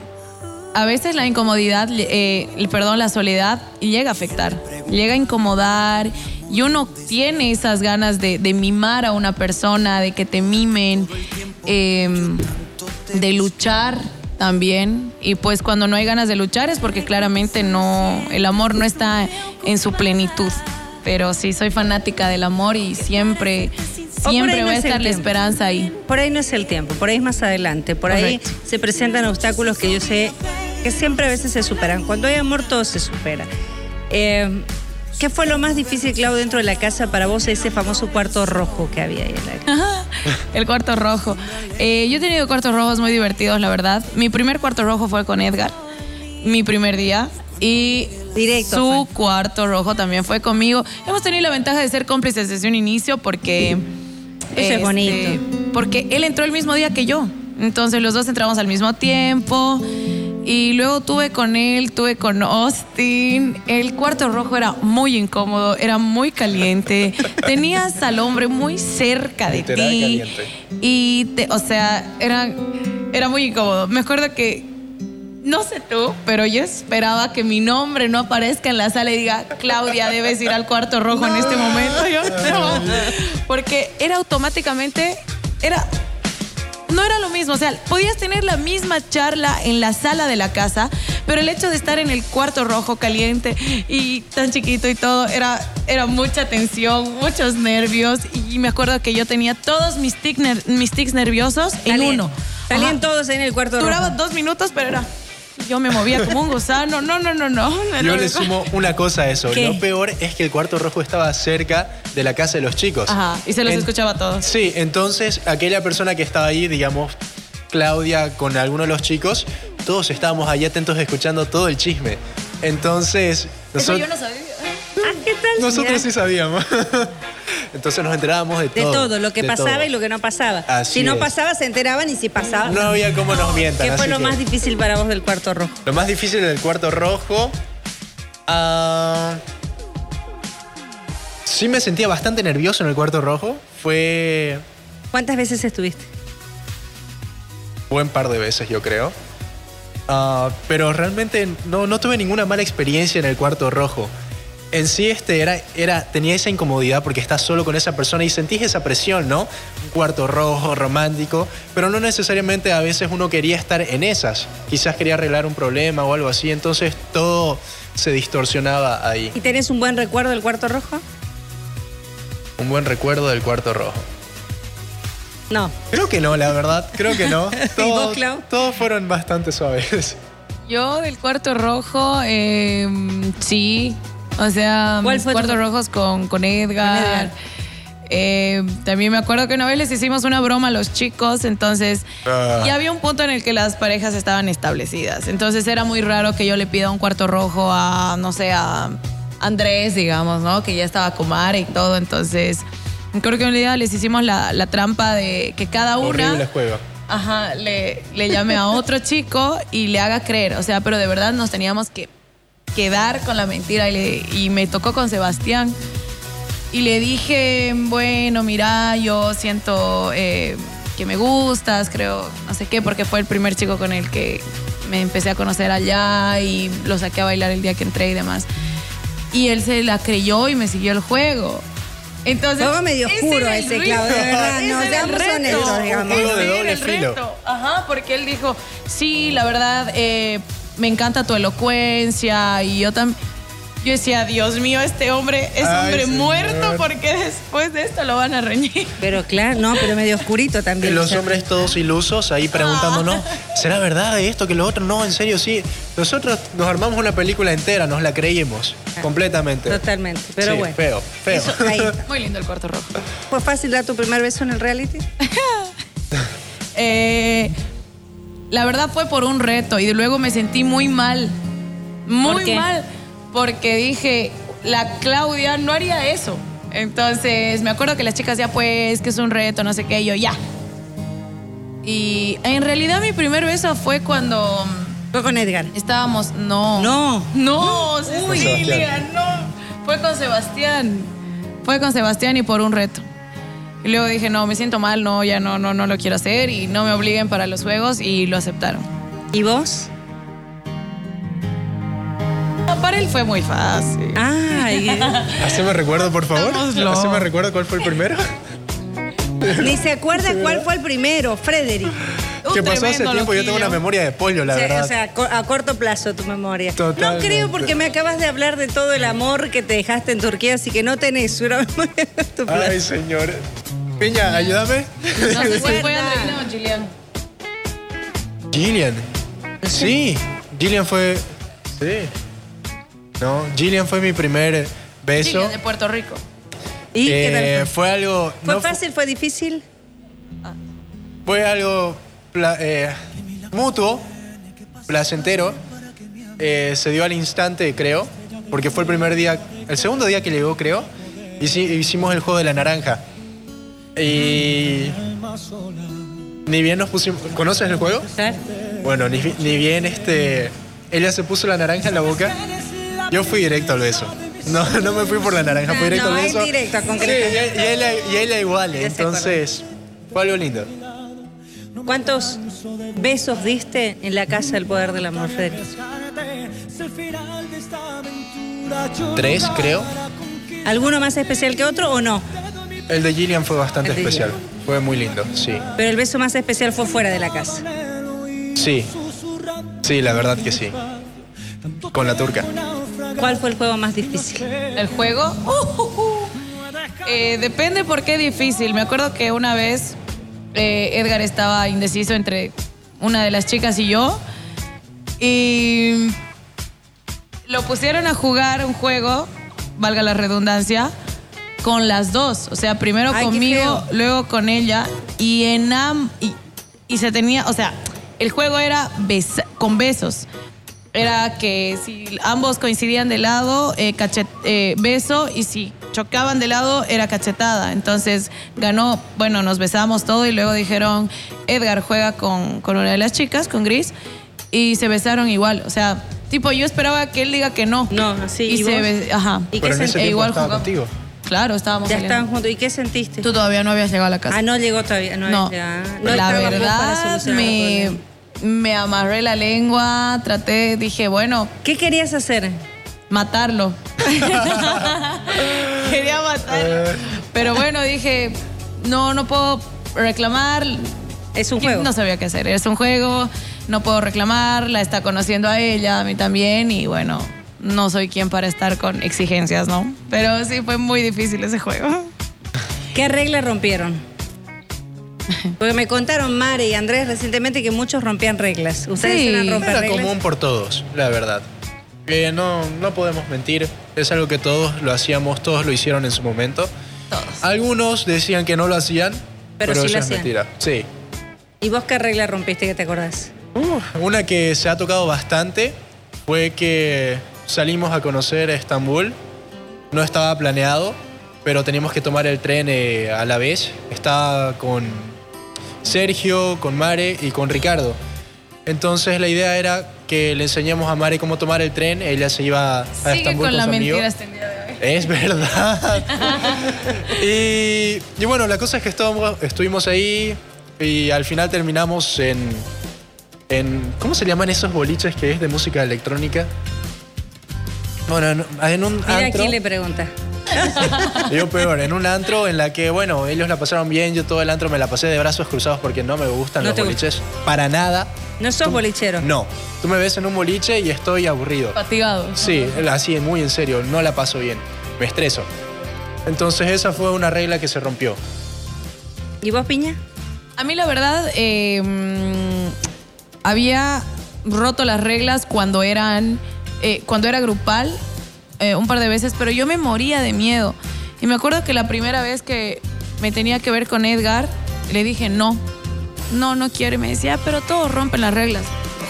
a veces la incomodidad, eh, perdón, la soledad llega a afectar, llega a incomodar y uno tiene esas ganas de, de mimar a una persona, de que te mimen, eh, de luchar también. Y pues cuando no hay ganas de luchar es porque claramente no, el amor no está en su plenitud. Pero sí, soy fanática del amor y siempre, siempre no va a estar la esperanza ahí. Por ahí no es el tiempo, por ahí es más adelante. Por ahí se presentan obstáculos que yo sé que siempre a veces se superan. Cuando hay amor, todo se supera. Eh, ¿Qué fue lo más difícil, Clau, dentro de la casa para vos, ese famoso cuarto rojo que había ahí en la casa? El cuarto rojo. Eh, yo he tenido cuartos rojos muy divertidos, la verdad. Mi primer cuarto rojo fue con Edgar, mi primer día. Y Directo su cuarto rojo también fue conmigo. Hemos tenido la ventaja de ser cómplices desde un inicio porque... este, Eso es bonito. Porque él entró el mismo día que yo. Entonces los dos entramos al mismo tiempo. Y luego tuve con él, tuve con Austin. El cuarto rojo era muy incómodo, era muy caliente. Tenías al hombre muy cerca de ti. caliente. Y, te- o sea, era, era muy incómodo. Me acuerdo que, no sé tú, pero yo esperaba que mi nombre no aparezca en la sala y diga, Claudia, debes ir al cuarto rojo en este momento. Yo, no. Porque era automáticamente, era no era lo mismo. O sea, podías tener la misma charla en la sala de la casa, pero el hecho de estar en el cuarto rojo caliente y tan chiquito y todo, era, era mucha tensión, muchos nervios. Y me acuerdo que yo tenía todos mis tics, ner- mis tics nerviosos en Salían- uno. Salían Ajá. todos ahí en el cuarto Duraba rojo. dos minutos, pero era. Yo me movía como un gusano. No, no, no, no. Yo le sumo una cosa a eso. ¿Qué? Lo peor es que el cuarto rojo estaba cerca de la casa de los chicos. Ajá, y se los En- escuchaba a todos. Sí, entonces aquella persona que estaba ahí, digamos, Claudia con alguno de los chicos, todos estábamos ahí atentos escuchando todo el chisme. Entonces, Eso nosot- yo no sabía. Ah, ¿qué tal? nosotros Mira. sí sabíamos. Entonces nos enterábamos de De todo. todo, lo que pasaba todo. y lo que no pasaba. Así si no pasaba, se enteraban y si pasaba. No había cómo nos mientan. ¿Qué fue lo que- más difícil para vos del cuarto rojo? Lo más difícil del cuarto rojo. ah, sí me sentía bastante nervioso en el cuarto rojo. Fue ¿Cuántas veces estuviste? Buen par de veces, yo creo. Ah, pero realmente no, no tuve ninguna mala experiencia en el cuarto rojo. En sí este era, era, tenía esa incomodidad porque estás solo con esa persona y sentís esa presión, ¿no? Un cuarto rojo, romántico, pero no necesariamente a veces uno quería estar en esas. Quizás quería arreglar un problema o algo así, entonces todo se distorsionaba ahí. ¿Y tenés un buen recuerdo del cuarto rojo? Un buen recuerdo del cuarto rojo. No. Creo que no, la verdad, creo que no. ¿Y Todos, vos, Clau? todos fueron bastante suaves. Yo del cuarto rojo, eh, sí. O sea, ¿Cuál mis fue tu- cuartos rojos con, con Edgar. Con Edgar. Eh, también me acuerdo que una vez les hicimos una broma a los chicos, entonces Ah. ya había un punto en el que las parejas estaban establecidas. Entonces era muy raro que yo le pida un cuarto rojo a, no sé, a Andrés, digamos, ¿no? Que ya estaba con Mara y todo. Entonces, creo que un día les hicimos la, la trampa de que cada una Horrible ajá, le, le llame a otro chico y le haga creer. O sea, pero de verdad nos teníamos que quedar con la mentira. Y, le- y me tocó con Sebastián. Y le dije, bueno, mira, yo siento eh, que me gustas, creo, no sé qué, porque fue el primer chico con el que me empecé a conocer allá y lo saqué a bailar el día que entré y demás. Y él se la creyó y me siguió el juego. Entonces, Juego medio ese oscuro ese, reto. Claudio, de verdad, Ese no, seamos honestos, digamos. Ese era el reto. Ajá, porque él dijo, sí, la verdad, eh, me encanta tu elocuencia y yo también. Yo decía, Dios mío, este hombre es Ay, hombre señor. muerto porque después de esto lo van a reñir. Pero claro, no, pero medio oscurito también. Los o sea. hombres todos ilusos ahí preguntándonos, ¿será verdad esto que lo otro? No, en serio, sí. Nosotros nos armamos una película entera, nos la creímos completamente. Totalmente, pero Sí, bueno. Feo, feo. Eso, ahí. Muy lindo el cuarto rojo. ¿Fue fácil dar tu primer beso en el reality? Eh, la verdad fue por un reto y luego me sentí muy mal. Muy ¿Por qué? mal. Porque dije, la Claudia no haría eso. Entonces me acuerdo que las chicas ya pues, que es un reto, no sé qué, y yo ya. Y en realidad mi primer beso fue cuando Fue con Edgar. estábamos, no. No. No, Sebastián. no. Fue con Sebastián. Fue con Sebastián y por un reto. Y luego dije, no, me siento mal, no, ya no, no, no lo quiero hacer y no me obliguen para los juegos y lo aceptaron. ¿Y vos? No, para él fue muy fácil. Ay, Haceme recuerdo, por favor. Haceme recuerdo cuál fue el primero. ni se acuerda cuál fue el primero, Frederick. Que pasó hace tiempo, yo tengo una memoria de pollo, la O sea, verdad. o sea, a corto plazo tu memoria. No Totalmente. creo porque me acabas de hablar de todo el amor que te dejaste en Turquía, así que no tenés una memoria a corto plazo. Ay, señor. Piña, ayúdame. No fue Recuerda. Andreina o Gillian. Gillian. Sí, Gillian fue. Sí. No, Gillian fue mi primer beso. Gillian de Puerto Rico. ¿Y qué tal Eh, fue? fue algo. ¿Fue no fu- fácil? ¿Fue difícil? Fue algo pla- eh, mutuo, placentero. Eh, se dio al instante, creo, porque fue el primer día, el segundo día que llegó, creo. Hici- hicimos el juego de la naranja. Y. Ni bien nos pusimos. ¿Conoces el juego? ¿Sabes? Bueno, ni, ni bien este. Ella se puso la naranja en la boca. Yo fui directo al beso. No, no me fui por la naranja, fui directo no, al es beso. directo, Sí, y, y ella, y ella igual, entonces fue algo lindo. ¿Cuántos besos diste en la casa del poder del amor, Frederick? Tres, creo. ¿Alguno más especial que otro o no? El de Gillian fue bastante especial. Fue muy lindo, sí. Pero el beso más especial fue fuera de la casa. Sí. Sí, la verdad que sí. Con la turca. ¿Cuál fue el juego más difícil? El juego. uh, uh, uh. Eh, depende por qué difícil. Me acuerdo que una vez eh, Edgar estaba indeciso entre una de las chicas y yo. Y lo pusieron a jugar un juego, valga la redundancia, con las dos. O sea, primero Ay, conmigo, luego con ella. Y en am y, y se tenía, o sea, el juego era besa- con besos. Era que si ambos coincidían de lado, eh, cachet- eh, beso, y si chocaban de lado, era cachetada. Entonces ganó, bueno, nos besamos todo y luego dijeron, Edgar juega con, con una de las chicas, con Gris, y se besaron igual. O sea, tipo, yo esperaba que él diga que no. No, así. Y, ¿y se ajá. ¿Y qué Pero en ese? E igual estaba contigo. Claro, estábamos Ya estaban juntos. ¿Y qué sentiste? Tú todavía no habías llegado a la casa. Ah, no llegó todavía. No, No. No la verdad me, me amarré la lengua, traté, dije, bueno, ¿Qué querías hacer? Matarlo. Quería matarlo. Pero bueno, dije, no, no puedo reclamar. Es un juego. No sabía qué hacer. Es un juego, no puedo reclamar, la está conociendo a ella, a mí también, y bueno, no soy quien para estar con exigencias, ¿no? Pero sí fue muy difícil ese juego. ¿Qué regla rompieron? Porque me contaron Mare y Andrés recientemente que muchos rompían reglas. Ustedes Sí. eran romper Era reglas. común por todos, la verdad. Que no, no podemos mentir, es algo que todos lo hacíamos, todos lo hicieron en su momento. Todos. Algunos decían que no lo hacían, Pero pero, sí eso lo es hacían. mentira. Sí. ¿Y vos qué regla rompiste que te acordás? Una que se ha tocado bastante fue que salimos a conocer Estambul. No estaba planeado, pero teníamos que tomar el tren eh, a la vez. Estaba con Sergio, con Mare y con Ricardo. Entonces la idea era que le enseñemos a Mare cómo tomar el tren. Ella se iba a Sigue Estambul con con la su amigo. mentira hasta el día de hoy. Es verdad. y, y bueno, la cosa es que estábamos- estuvimos ahí y al final terminamos en, en... ¿Cómo se llaman esos boliches que es de música electrónica? Bueno, en, en un Mira antro. quién le pregunta. Yo peor, en un antro en la que, bueno, ellos la pasaron bien, yo todo el antro me la pasé de brazos cruzados porque no me gustan No los te gusta. boliches. Para nada. No sos bolichero. No. Tú me ves en un boliche y estoy aburrido. Fatigado. Sí, así, muy en serio, no la paso bien, me estreso. Entonces esa fue una regla que se rompió. ¿Y vos, Piña? A mí la verdad, eh, mm, había roto las reglas cuando eran, eh, cuando era grupal, eh, un par de veces, pero yo me moría de miedo. Y me acuerdo que la primera vez que me tenía que ver con Edgar, le dije no, no, no quiero. Y me decía, "Ah, pero todos rompen las reglas.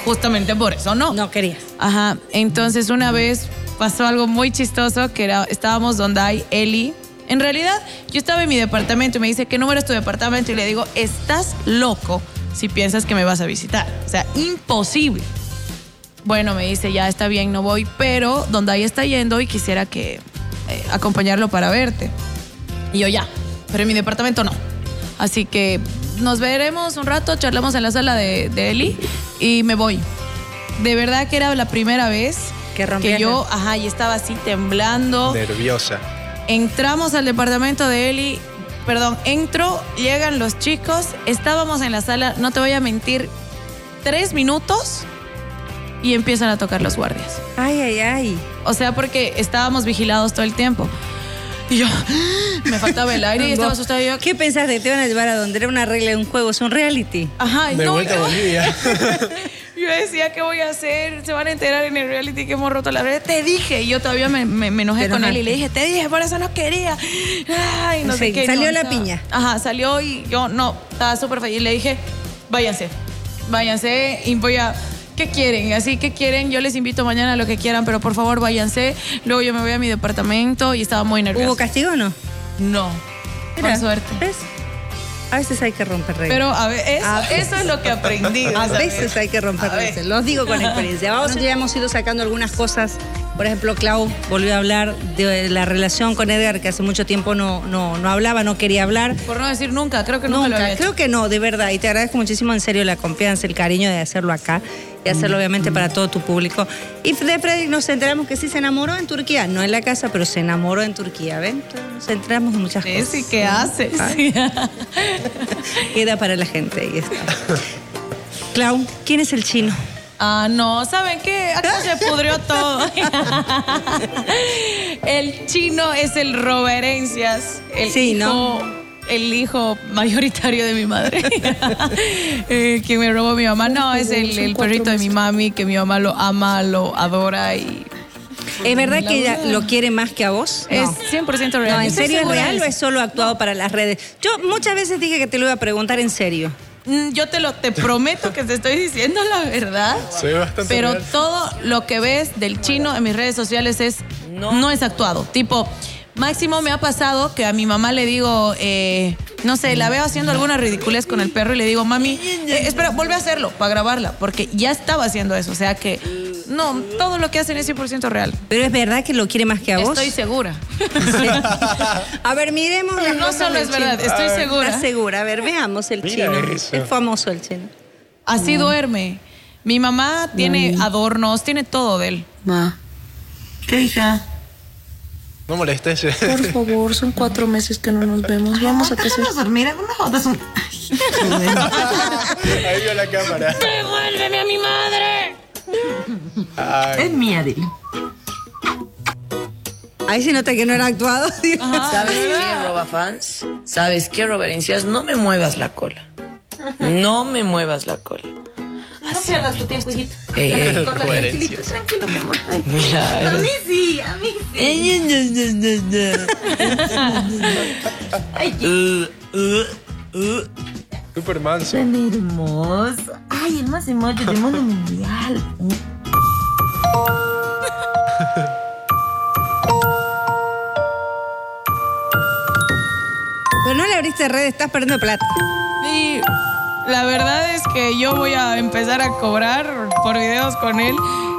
Justamente por eso no. No querías. Ajá, entonces una vez pasó algo muy chistoso que era, estábamos donde hay Eli. En realidad, yo estaba en mi departamento y me dice, ¿qué número es tu departamento? Y le digo, estás loco si piensas que me vas a visitar. O sea, imposible. Bueno, me dice, ya está bien, no voy, pero donde ahí está yendo y quisiera que eh, acompañarlo para verte. Y yo ya, pero en mi departamento no. Así que nos veremos un rato, charlamos en la sala de, de Eli y me voy. De verdad que era la primera vez Que rompías yo, ajá, y estaba así temblando. Nerviosa. Entramos al departamento de Eli, perdón, entro, llegan los chicos, estábamos en la sala, no te voy a mentir, tres minutos y empiezan a tocar los guardias. Ay, ay, ay. O sea, porque estábamos vigilados todo el tiempo. Y yo, me faltaba el aire y estaba asustada. Y yo, ¿Qué pensaste? ¿Te van a llevar a donde era una regla de un juego? Es un reality. Ajá, y De no, vuelta a yo- Bolivia. Yo decía, ¿qué voy a hacer? Se van a enterar en el reality que hemos roto la red. Te dije. Y yo todavía me, me- me enojé con él y le dije, te dije, por eso no quería. Ay, no Sí, sé qué. salió no, la estaba- piña. Ajá, salió y yo no, estaba súper feliz. Y le dije, váyanse, váyanse y voy a... ¿Qué quieren? Así que quieren, yo les invito mañana a lo que quieran, pero por favor váyanse. Luego yo me voy a mi departamento y estaba muy nerviosa. ¿Hubo castigo o no? No, Mira, por suerte. ¿ves? A veces hay que romper reglas. Pero a eso, A veces. eso es lo que aprendí. A veces hay que romper reglas. Los digo con experiencia. Vamos, ya hemos ido sacando algunas cosas. Por ejemplo, Clau volvió a hablar de la relación con Edgar, que hace mucho tiempo no, no, no hablaba, no quería hablar. Por no decir nunca, creo que nunca, lo había hecho. creo que no, de verdad. Y te agradezco muchísimo en serio la confianza, el cariño de hacerlo acá y hacerlo obviamente para todo tu público. Y de Freddy nos enteramos que sí se enamoró en Turquía, no en la casa, pero se enamoró en Turquía, ¿ven? Entonces, Nos enteramos de muchas cosas. Sí, ¿qué haces? Queda para la gente, ahí está. Clau, ¿quién es el chino? Ah, no, ¿saben qué? Acá se pudrió todo. el chino es el roberencias, el Sí, hijo, ¿no? el hijo mayoritario de mi madre. Eh, quien me robó mi mamá. No, es el, el perrito de mi mami, que mi mamá lo ama, lo adora y ¿Es verdad La que ella lo quiere más que a vos? es No. 100% real. No, ¿en serio es real o es solo actuado para las redes? Yo muchas veces dije que te lo iba a preguntar en serio. Mm, Yo te lo te prometo que te estoy diciendo la verdad. Ve bastante Pero real. todo lo que ves del chino en mis redes sociales es no, es actuado. Tipo, máximo me ha pasado que a mi mamá le digo, eh, no sé, la veo haciendo alguna ridiculez con el perro y le digo, mami, eh, espera, vuelve a hacerlo para grabarla, porque ya estaba haciendo eso. O sea que no, todo lo que hacen es 100% real. Pero es verdad que lo quiere más que a vos. Estoy segura. A ver, miremos las No solo es verdad, chino. estoy segura. ¿Estás segura? A ver, veamos el Mira chino. eso. Es famoso el chino. Así duerme. Mi mamá tiene adornos, tiene todo de él. Ma, ¿qué hija? No molestes. Por favor, son cuatro meses que no nos vemos. Vamos a casar. Déjanos dormir, no jodas un... Ahí vio la cámara. ¡Devuélveme a mi madre! Ay, Es mía, dile. Ahí se nota que no era actuado. ¿Sabes qué, roba fans? ¿Sabes qué, Roberencias? No me muevas la cola. No me muevas la cola. No pierdas tu tiempo, hijito. Ey, ey. coherencias. Tranquilo, mi amor. Ay, Mira, A mí sí, a mí sí. Ay, Uh, uh, uh. Super manso. tan hermoso. Ay, el más emoji del mundo mundial. Pero no le abriste red, estás perdiendo plata. Y la verdad es que yo voy a empezar a cobrar por videos con él.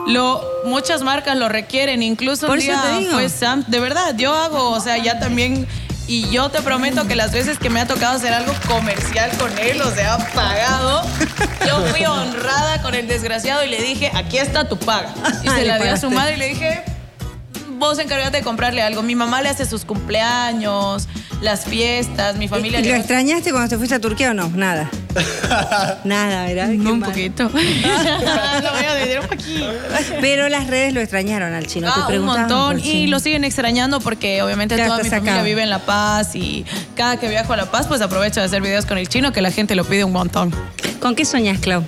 Lo, muchas marcas lo requieren, incluso Por un día te digo. fue Sam. De verdad, yo hago, o sea, ya también. Y yo te prometo que las veces que me ha tocado hacer algo comercial con él, o sea, pagado, yo fui honrada con el desgraciado y le dije, aquí está tu paga. Y se la dio a su madre y le dije, vos encargate de comprarle algo. Mi mamá le hace sus cumpleaños, las fiestas, mi familia ¿Y lo extrañaste cuando te fuiste a Turquía o no? Nada. Nada, ¿verdad? Qué un mal. poquito. lo voy a decir un poquito. Pero las redes lo extrañaron al chino. te Ah, un preguntaban montón. Y lo siguen extrañando porque obviamente Ya toda mi familia vive en La Paz y cada que viajo a La Paz pues aprovecho de hacer videos con el chino que la gente lo pide un montón. ¿Con qué soñas, Clau?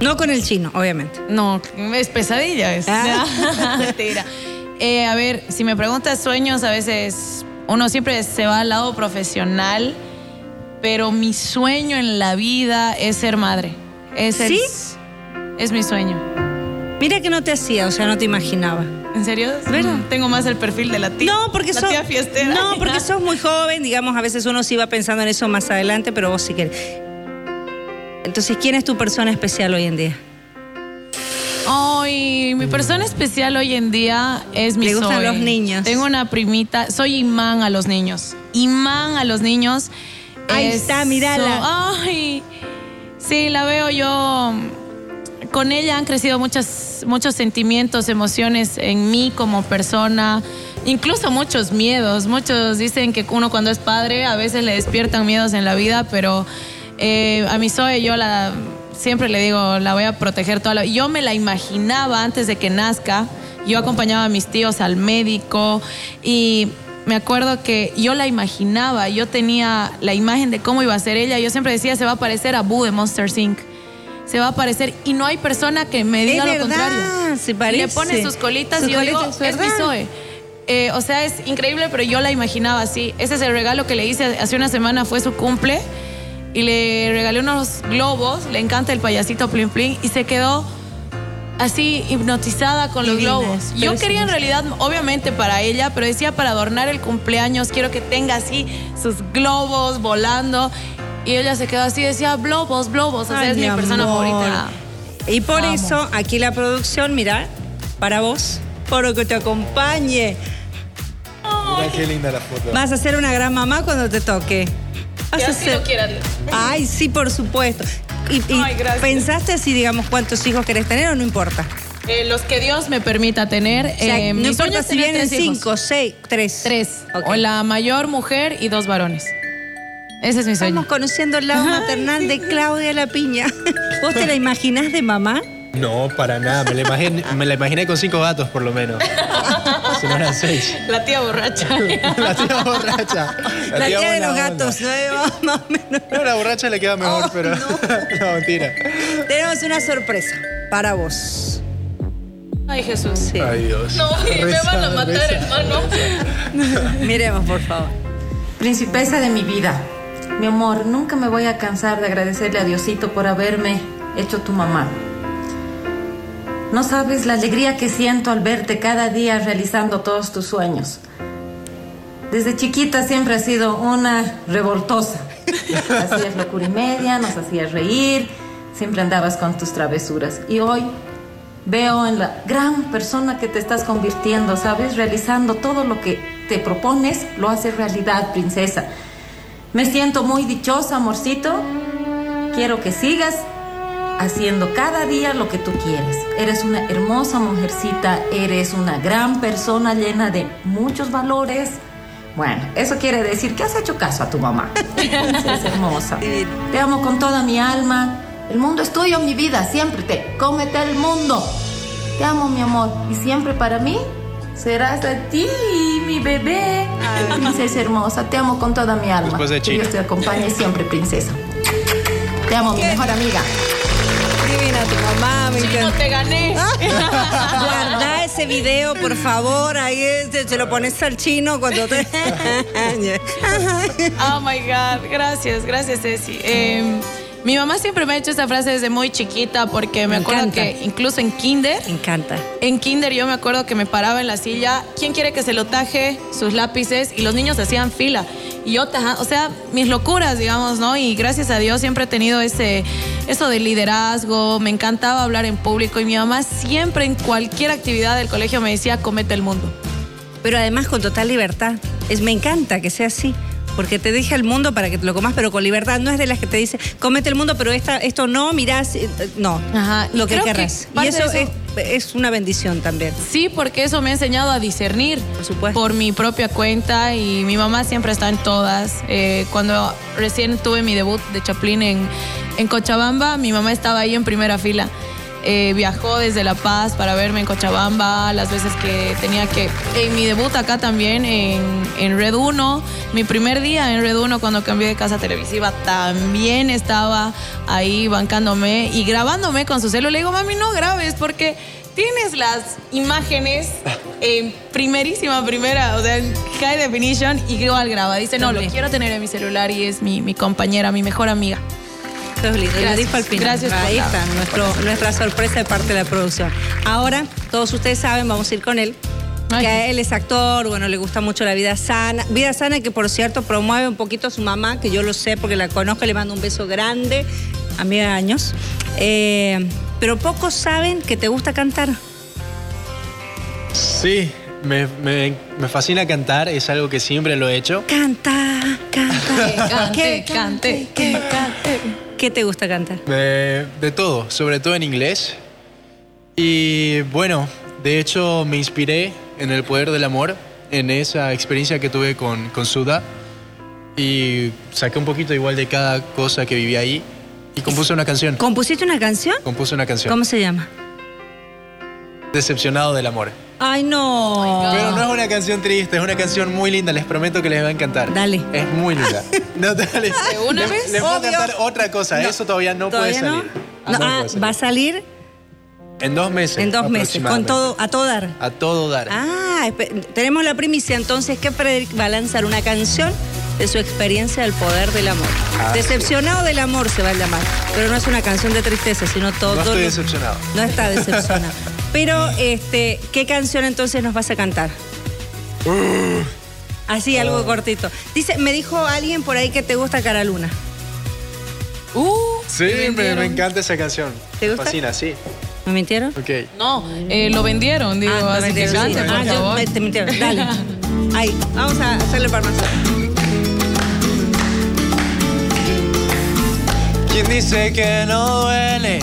No con el chino, obviamente. No, es pesadilla. Es. Ah. Mentira. Eh, a ver, si me preguntas sueños, a veces uno siempre se va al lado profesional, pero mi sueño en la vida es ser madre. Es ¿Sí? Es mi sueño. Mira que no te hacía, o sea, no te imaginaba. ¿En serio? ¿Verdad? Tengo más el perfil de la tía. No, porque la sos. tía fiestera. No, porque sos muy joven, digamos, a veces uno sí va pensando en eso más adelante, pero vos sí querés. Entonces, ¿quién es tu persona especial hoy en día? Ay, mi persona especial hoy en día es mi Le gustan los niños. Tengo una primita, soy imán a los niños. Imán a los niños. Ahí Es está, mírala. so- Ay, sí, la veo yo. Con ella han crecido muchos, muchos sentimientos, emociones en mí como persona, incluso muchos miedos. Muchos dicen que uno cuando es padre a veces le despiertan miedos en la vida, pero eh, a mi Zoe yo la siempre le digo, la voy a proteger toda la Yo me la imaginaba antes de que nazca. Yo acompañaba a mis tíos al médico y me acuerdo que yo la imaginaba, yo tenía la imagen de cómo iba a ser ella. Yo siempre decía, se va a parecer a Boo de Monster Inc. Se va a parecer y no hay persona que me diga Es lo verdad, contrario. se parece. Le pone sus colitas Sus y yo digo, es. Zoe. Eh, o sea, es increíble, pero yo la imaginaba así. Ese es el regalo que le hice hace una semana, fue su cumple. Y le regalé unos globos, le encanta el payasito Plin Plin, y se quedó así hipnotizada con los globos. Yo quería en realidad, obviamente para ella, pero decía para adornar el cumpleaños, quiero que tenga así sus globos volando. Y ella se quedó así, decía globos, globos. O sea, Ay, es mi, persona amor. favorita. Y por Amo. eso, aquí la producción, mira, para vos, por que te acompañe. Mira qué linda la foto. Vas a ser una gran mamá cuando te toque. A así ser- lo quiera Dios. Ay, sí, por supuesto. ¿Y, y Ay, gracias. pensaste así, digamos, cuántos hijos querés tener o no importa? Eh, los que Dios me permita tener. O sea, eh, no mi importa si vienen hijos. cinco, seis, tres. Tres. Ok. O la mayor mujer y dos varones. Ese es mi sueño. Estamos conociendo el lado maternal de Claudia La Piña. ¿Vos te la imaginás de mamá? No, para nada. Me la imaginé, me la imaginé con cinco gatos, por lo menos. Si no eran seis. La tía borracha. La tía borracha. La, tía de los onda. gatos, ¿no? Más o menos. No, la borracha le queda mejor, Oh, pero. no. no, mentira. Tenemos una sorpresa para vos. Ay, Jesús. Sí. Ay, Dios. No, me Reza, van a matar, reza. hermano. Miremos, por favor. Principesa de mi vida. Mi amor, nunca me voy a cansar de agradecerle a Diosito por haberme hecho tu mamá. No sabes la alegría que siento al verte cada día realizando todos tus sueños. Desde chiquita siempre has sido una revoltosa. Hacías locura y media, nos hacías reír, siempre andabas con tus travesuras. Y hoy Veo en la gran persona que te estás convirtiendo, ¿sabes? Realizando todo lo que te propones, lo haces realidad, princesa. Me siento muy dichosa, amorcito. Quiero que sigas haciendo cada día lo que tú quieres. Eres una hermosa mujercita, eres una gran persona llena de muchos valores. Bueno, eso quiere decir que has hecho caso a tu mamá. Es hermosa. Te amo con toda mi alma. El mundo es tuyo, mi vida, siempre te cómete el mundo. Te amo, mi amor, y siempre para mí serás a ti, mi bebé. Princesa hermosa, te amo con toda mi alma. Después de que Dios te acompañe siempre, princesa. Te amo, mi mejor amiga. Divina tu mamá, me encanta. te gané. Guarda ese video, por favor. Ahí se lo pones al chino cuando te. Oh my God, gracias, gracias Ceci. Eh, mi mamá siempre me ha hecho esa frase desde muy chiquita porque me, Me acuerdo encanta. que incluso en kinder, Me encanta. en kinder yo me acuerdo que me paraba en la silla, ¿quién quiere que se lo taje sus lápices? Y los niños hacían fila. Y yo, taja- o sea, mis locuras, digamos, ¿no? Y gracias a Dios siempre he tenido ese, eso de liderazgo, me encantaba hablar en público y mi mamá siempre en cualquier actividad del colegio me decía, comete el mundo. Pero además con total libertad. Es, me encanta que sea así. Porque te deja el mundo para que te lo comas, pero con libertad. No es de las que te dice, comete el mundo, pero esta, esto no, mirás. eh, No. Ajá, Lo que querrás. Y eso- Es, es una bendición también. Sí, porque eso me ha enseñado a discernir Por supuesto. por mi propia cuenta y mi mamá siempre está en todas. Eh, cuando recién tuve mi debut de Chaplin en, en Cochabamba, mi mamá estaba ahí en primera fila. Eh, viajó desde La Paz para verme en Cochabamba, las veces que tenía que... En mi debut acá también, en, en Red 1, mi primer día en Red 1 cuando cambié de casa televisiva, también estaba ahí bancándome y grabándome con su celular. Le digo, mami, no grabes porque tienes las imágenes en primerísima primera, o sea, en high definition y igual graba. Dice, no, lo quiero tener en mi celular y es mi, mi compañera, mi mejor amiga. Eso es lindo. Lo Gracias. dijo al final. Gracias por Ahí está, nuestro, nuestra sorpresa de parte de la producción. Ahora, todos ustedes saben, vamos a ir con él. Ay. Que él es actor, bueno, le gusta mucho la vida sana. Vida sana que, por cierto, promueve un poquito a su mamá, que yo lo sé porque la conozco, le mando un beso grande, amiga de años. Eh, pero pocos saben que te gusta cantar. Sí, me, me- me fascina cantar, es algo que siempre lo he hecho. Canta, canta. Cante, cante, ¿Qué? cante. ¿Qué te gusta cantar? De, de todo, sobre todo en inglés. Y bueno, de hecho me inspiré en el poder del amor, en esa experiencia que tuve con, con Suda. Y saqué un poquito igual de cada cosa que viví ahí. Y compuse una canción. ¿Compusiste una canción? Compuse una canción. ¿Cómo se llama? Decepcionado del amor. Ay, no. Pero no es una canción triste, es una canción muy linda. Les prometo que les va a encantar. Dale. Es muy linda. No, dale. ¿De una Les- vez? Les voy a cantar otra cosa. Eso todavía no ¿Todavía puede no? salir. No, No ah, puede salir. va a salir En dos meses. en dos meses, con todo, a todo dar. A todo dar. Ah, tenemos la primicia entonces que Frederick va a lanzar una canción de su experiencia del poder del amor. Ah, Decepcionado del amor se va a llamar, pero no es una canción de tristeza, sino todo. No estoy lo- decepcionado. No está decepcionado. Pero, este, ¿qué canción entonces nos vas a cantar? Uh. Así, Oh. algo cortito. Dice, me dijo alguien por ahí que te gusta Cara Luna. Uh, Sí, ¿me me, encanta esa canción. ¿Te gusta? Me fascina, sí. ¿Me mintieron? Ok. No, eh, lo vendieron, digo, Ah, así me que mintieron, cante, sí. por Ah, yo- favor. me- te mintieron. Dale. Ahí, vamos a hacerle farmacia. ¿Quién dice que no duele?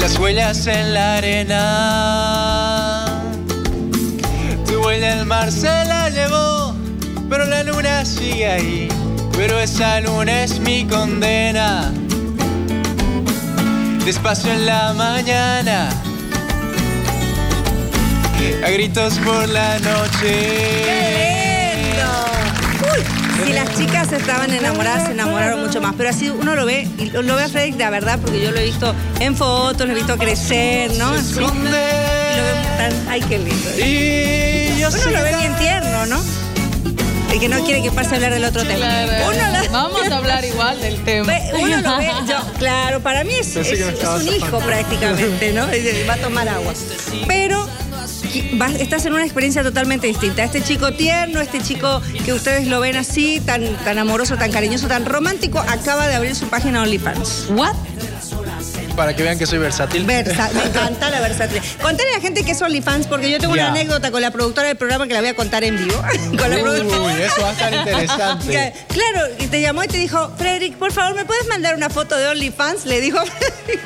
Las huellas en la arena. Tu huella el mar se la llevó, pero la luna sigue ahí. Pero esa luna es mi condena. Despacio en la mañana. A gritos por la noche. Si las chicas estaban enamoradas, se enamoraron mucho más. Pero así uno lo ve, y lo, lo ve a Frederick de verdad, porque yo lo he visto en fotos, lo he visto crecer, ¿no? Así. Y lo vemos tan. Ay, qué lindo. Uno lo ve bien tierno, ¿no? El que no quiere que pase a hablar del otro tema. Claro. Uno lo, Vamos a hablar igual del tema. uno lo ve, yo, claro, para mí es, un hijo prácticamente, ¿no? Va a tomar agua. Pero estás en una experiencia totalmente distinta. Este chico tierno, este chico que ustedes lo ven así, tan, tan amoroso, tan cariñoso, tan romántico, acaba de abrir su página OnlyFans. What? Para que vean que soy versátil. Versa, me encanta la versatilidad. Contale a la gente que es OnlyFans, porque yo tengo una anécdota con la productora del programa que la voy a contar en vivo. con la productora. Uy, eso va a estar interesante. Que- Claro, y te llamó y te dijo, Frederick, por favor, ¿me puedes mandar una foto de OnlyFans? Le dijo.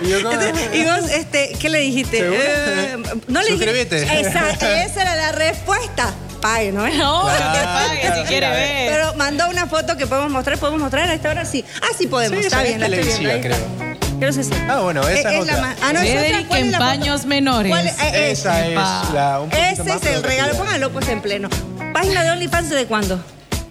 Y yo. Entonces, y vos, este, ¿qué le dijiste? Eh, no le dijiste. Suscríbete. Esa, esa era la respuesta. Pague, ¿no? No, Claro, que pague claro, si quiere ver. Pero mandó una foto que podemos mostrar. ¿Podemos mostrar a esta hora? Sí. Ah, sí podemos. Sí, Está bien, la es estoy viendo. televisiva, ahí está. Creo que sí. Ah, bueno, esa es la otra. más- Ah, no, es otra. Frederick ¿Cuál es en la foto? paños menores. ¿Cuál es? Eh, Esa es Pa. la. un Ese más es el regalo. Pónganlo pues en pleno. ¿Página de OnlyFans de cuándo?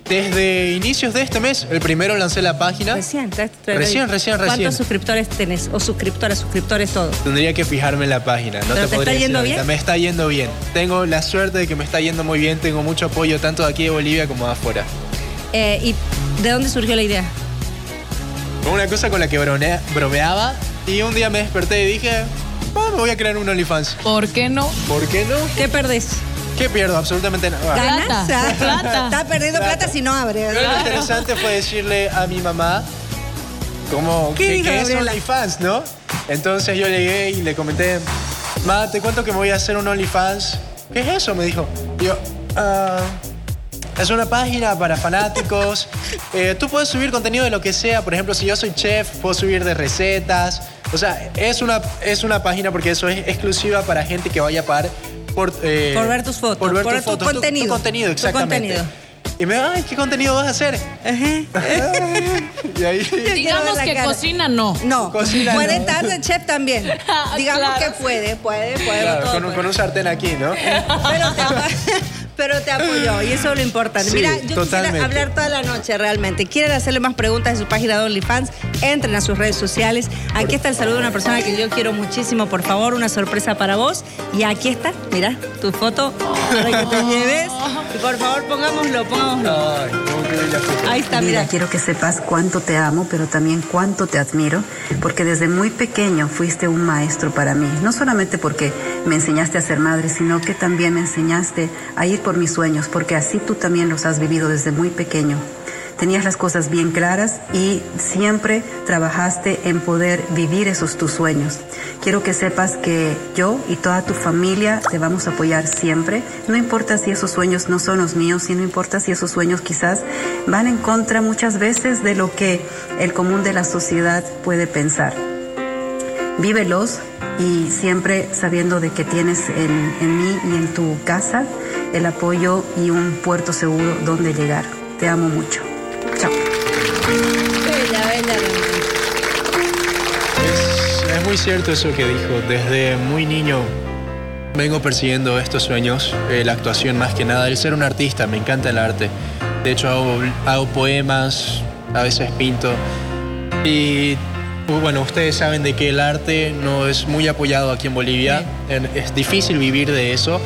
Desde inicios de este mes, el primero lancé la página. Recién. te- te- Recién, recién, recién. ¿Cuántos suscriptores tenés? O suscriptoras, suscriptores, todo. Tendría que fijarme en la página. No ¿Pero te, te podría está yendo ahorita. bien? Me está yendo bien. Tengo la suerte de que me está yendo muy bien. Tengo mucho apoyo tanto de aquí de Bolivia como de afuera. Eh, ¿Y de dónde surgió la idea? Fue una cosa con la que bromea- bromeaba y un día me desperté y dije, "Ah, me voy a crear un OnlyFans. ¿Por qué no? ¿Por qué no? ¿Qué perdés? ¿Qué pierdo? Absolutamente nada. Plata, ¿Ganas? plata. Está perdiendo plata si no abre. Pero lo interesante fue decirle a mi mamá como ¿Qué que, dijo que es Gabriela? OnlyFans, ¿no? Entonces yo llegué y le comenté, ma, te cuento que me voy a hacer un OnlyFans. ¿Qué es eso? Me dijo. Y yo, "Ah, es una página para fanáticos. Eh, tú puedes subir contenido de lo que sea. Por ejemplo, si yo soy chef, puedo subir de recetas. O sea, es una, es una página porque eso es exclusiva para gente que vaya a pagar por, eh, Por ver tus fotos, Por ver por tus tu fotos, tu- contenido. Tu, contenido, Tu exactamente. contenido. Y me ay, ¿qué contenido vas a hacer? y ahí... Digamos que cara. cocina no. No, Cocina, puede no. estar de chef también. Digamos Claro. que puede, puede, puede. Claro, todo con, un- puede. con un sartén aquí, ¿no? Pero te, pero te apoyó y eso es lo importante. Sí, Mira, yo totalmente. quisiera hablar toda la noche realmente. Quieren hacerle más preguntas de su página de OnlyFans, entren a sus redes sociales. Aquí está el saludo de una persona que yo quiero muchísimo, por favor, una sorpresa para vos. Y aquí está, mira, tu foto para que te lleves. Y por favor, pongámoslo, pongámoslo. Ay. Ahí está, Vida, mira. quiero que sepas cuánto te amo, pero también cuánto te admiro, porque desde muy pequeño fuiste un maestro para mí. No solamente porque me enseñaste a ser madre, sino que también me enseñaste a ir por mis sueños, porque así tú también los has vivido desde muy pequeño. Tenías las cosas bien claras y siempre trabajaste en poder vivir esos tus sueños. Quiero que sepas que yo y toda tu familia te vamos a apoyar siempre. No importa si esos sueños no son los míos, y no importa si esos sueños quizás van en contra muchas veces de lo que el común de la sociedad puede pensar. Vívelos y siempre sabiendo de que tienes en, en mí y en tu casa el apoyo y un puerto seguro donde llegar. Te amo mucho. Chao. Bella, bella. Es, es muy cierto eso que dijo. Desde muy niño vengo persiguiendo estos sueños, eh, la actuación más que nada, el ser un artista, me encanta el arte. De hecho hago, hago poemas, a veces pinto. Y uh, bueno, ustedes saben de que el arte no es muy apoyado aquí en Bolivia. Es difícil vivir de eso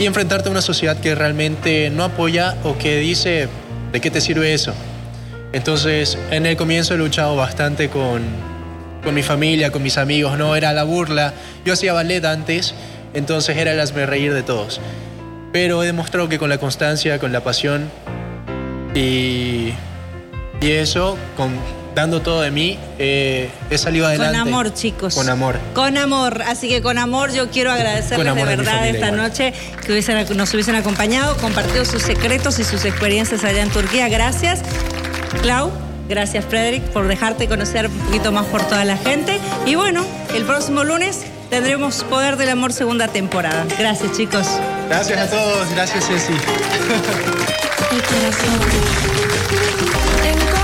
y enfrentarte a una sociedad que realmente no apoya o que dice, ¿de qué te sirve eso? Entonces, en el comienzo he luchado bastante con, con mi familia, con mis amigos, ¿no? Era la burla. Yo hacía ballet antes, entonces era el hazme reír de todos. Pero he demostrado que con la constancia, con la pasión y, y eso, con, dando todo de mí, eh, he salido adelante. Con amor, chicos. Con amor. Con amor. Así que con amor yo quiero agradecerles de verdad esta igual. noche que hubiesen- nos hubiesen acompañado, compartido sus secretos y sus experiencias allá en Turquía. Gracias. Clau, gracias Frederick por dejarte conocer un poquito más por toda la gente. Y bueno, el próximo lunes tendremos Poder del Amor segunda temporada. Gracias chicos. Gracias a todos, gracias Ceci. El corazón. En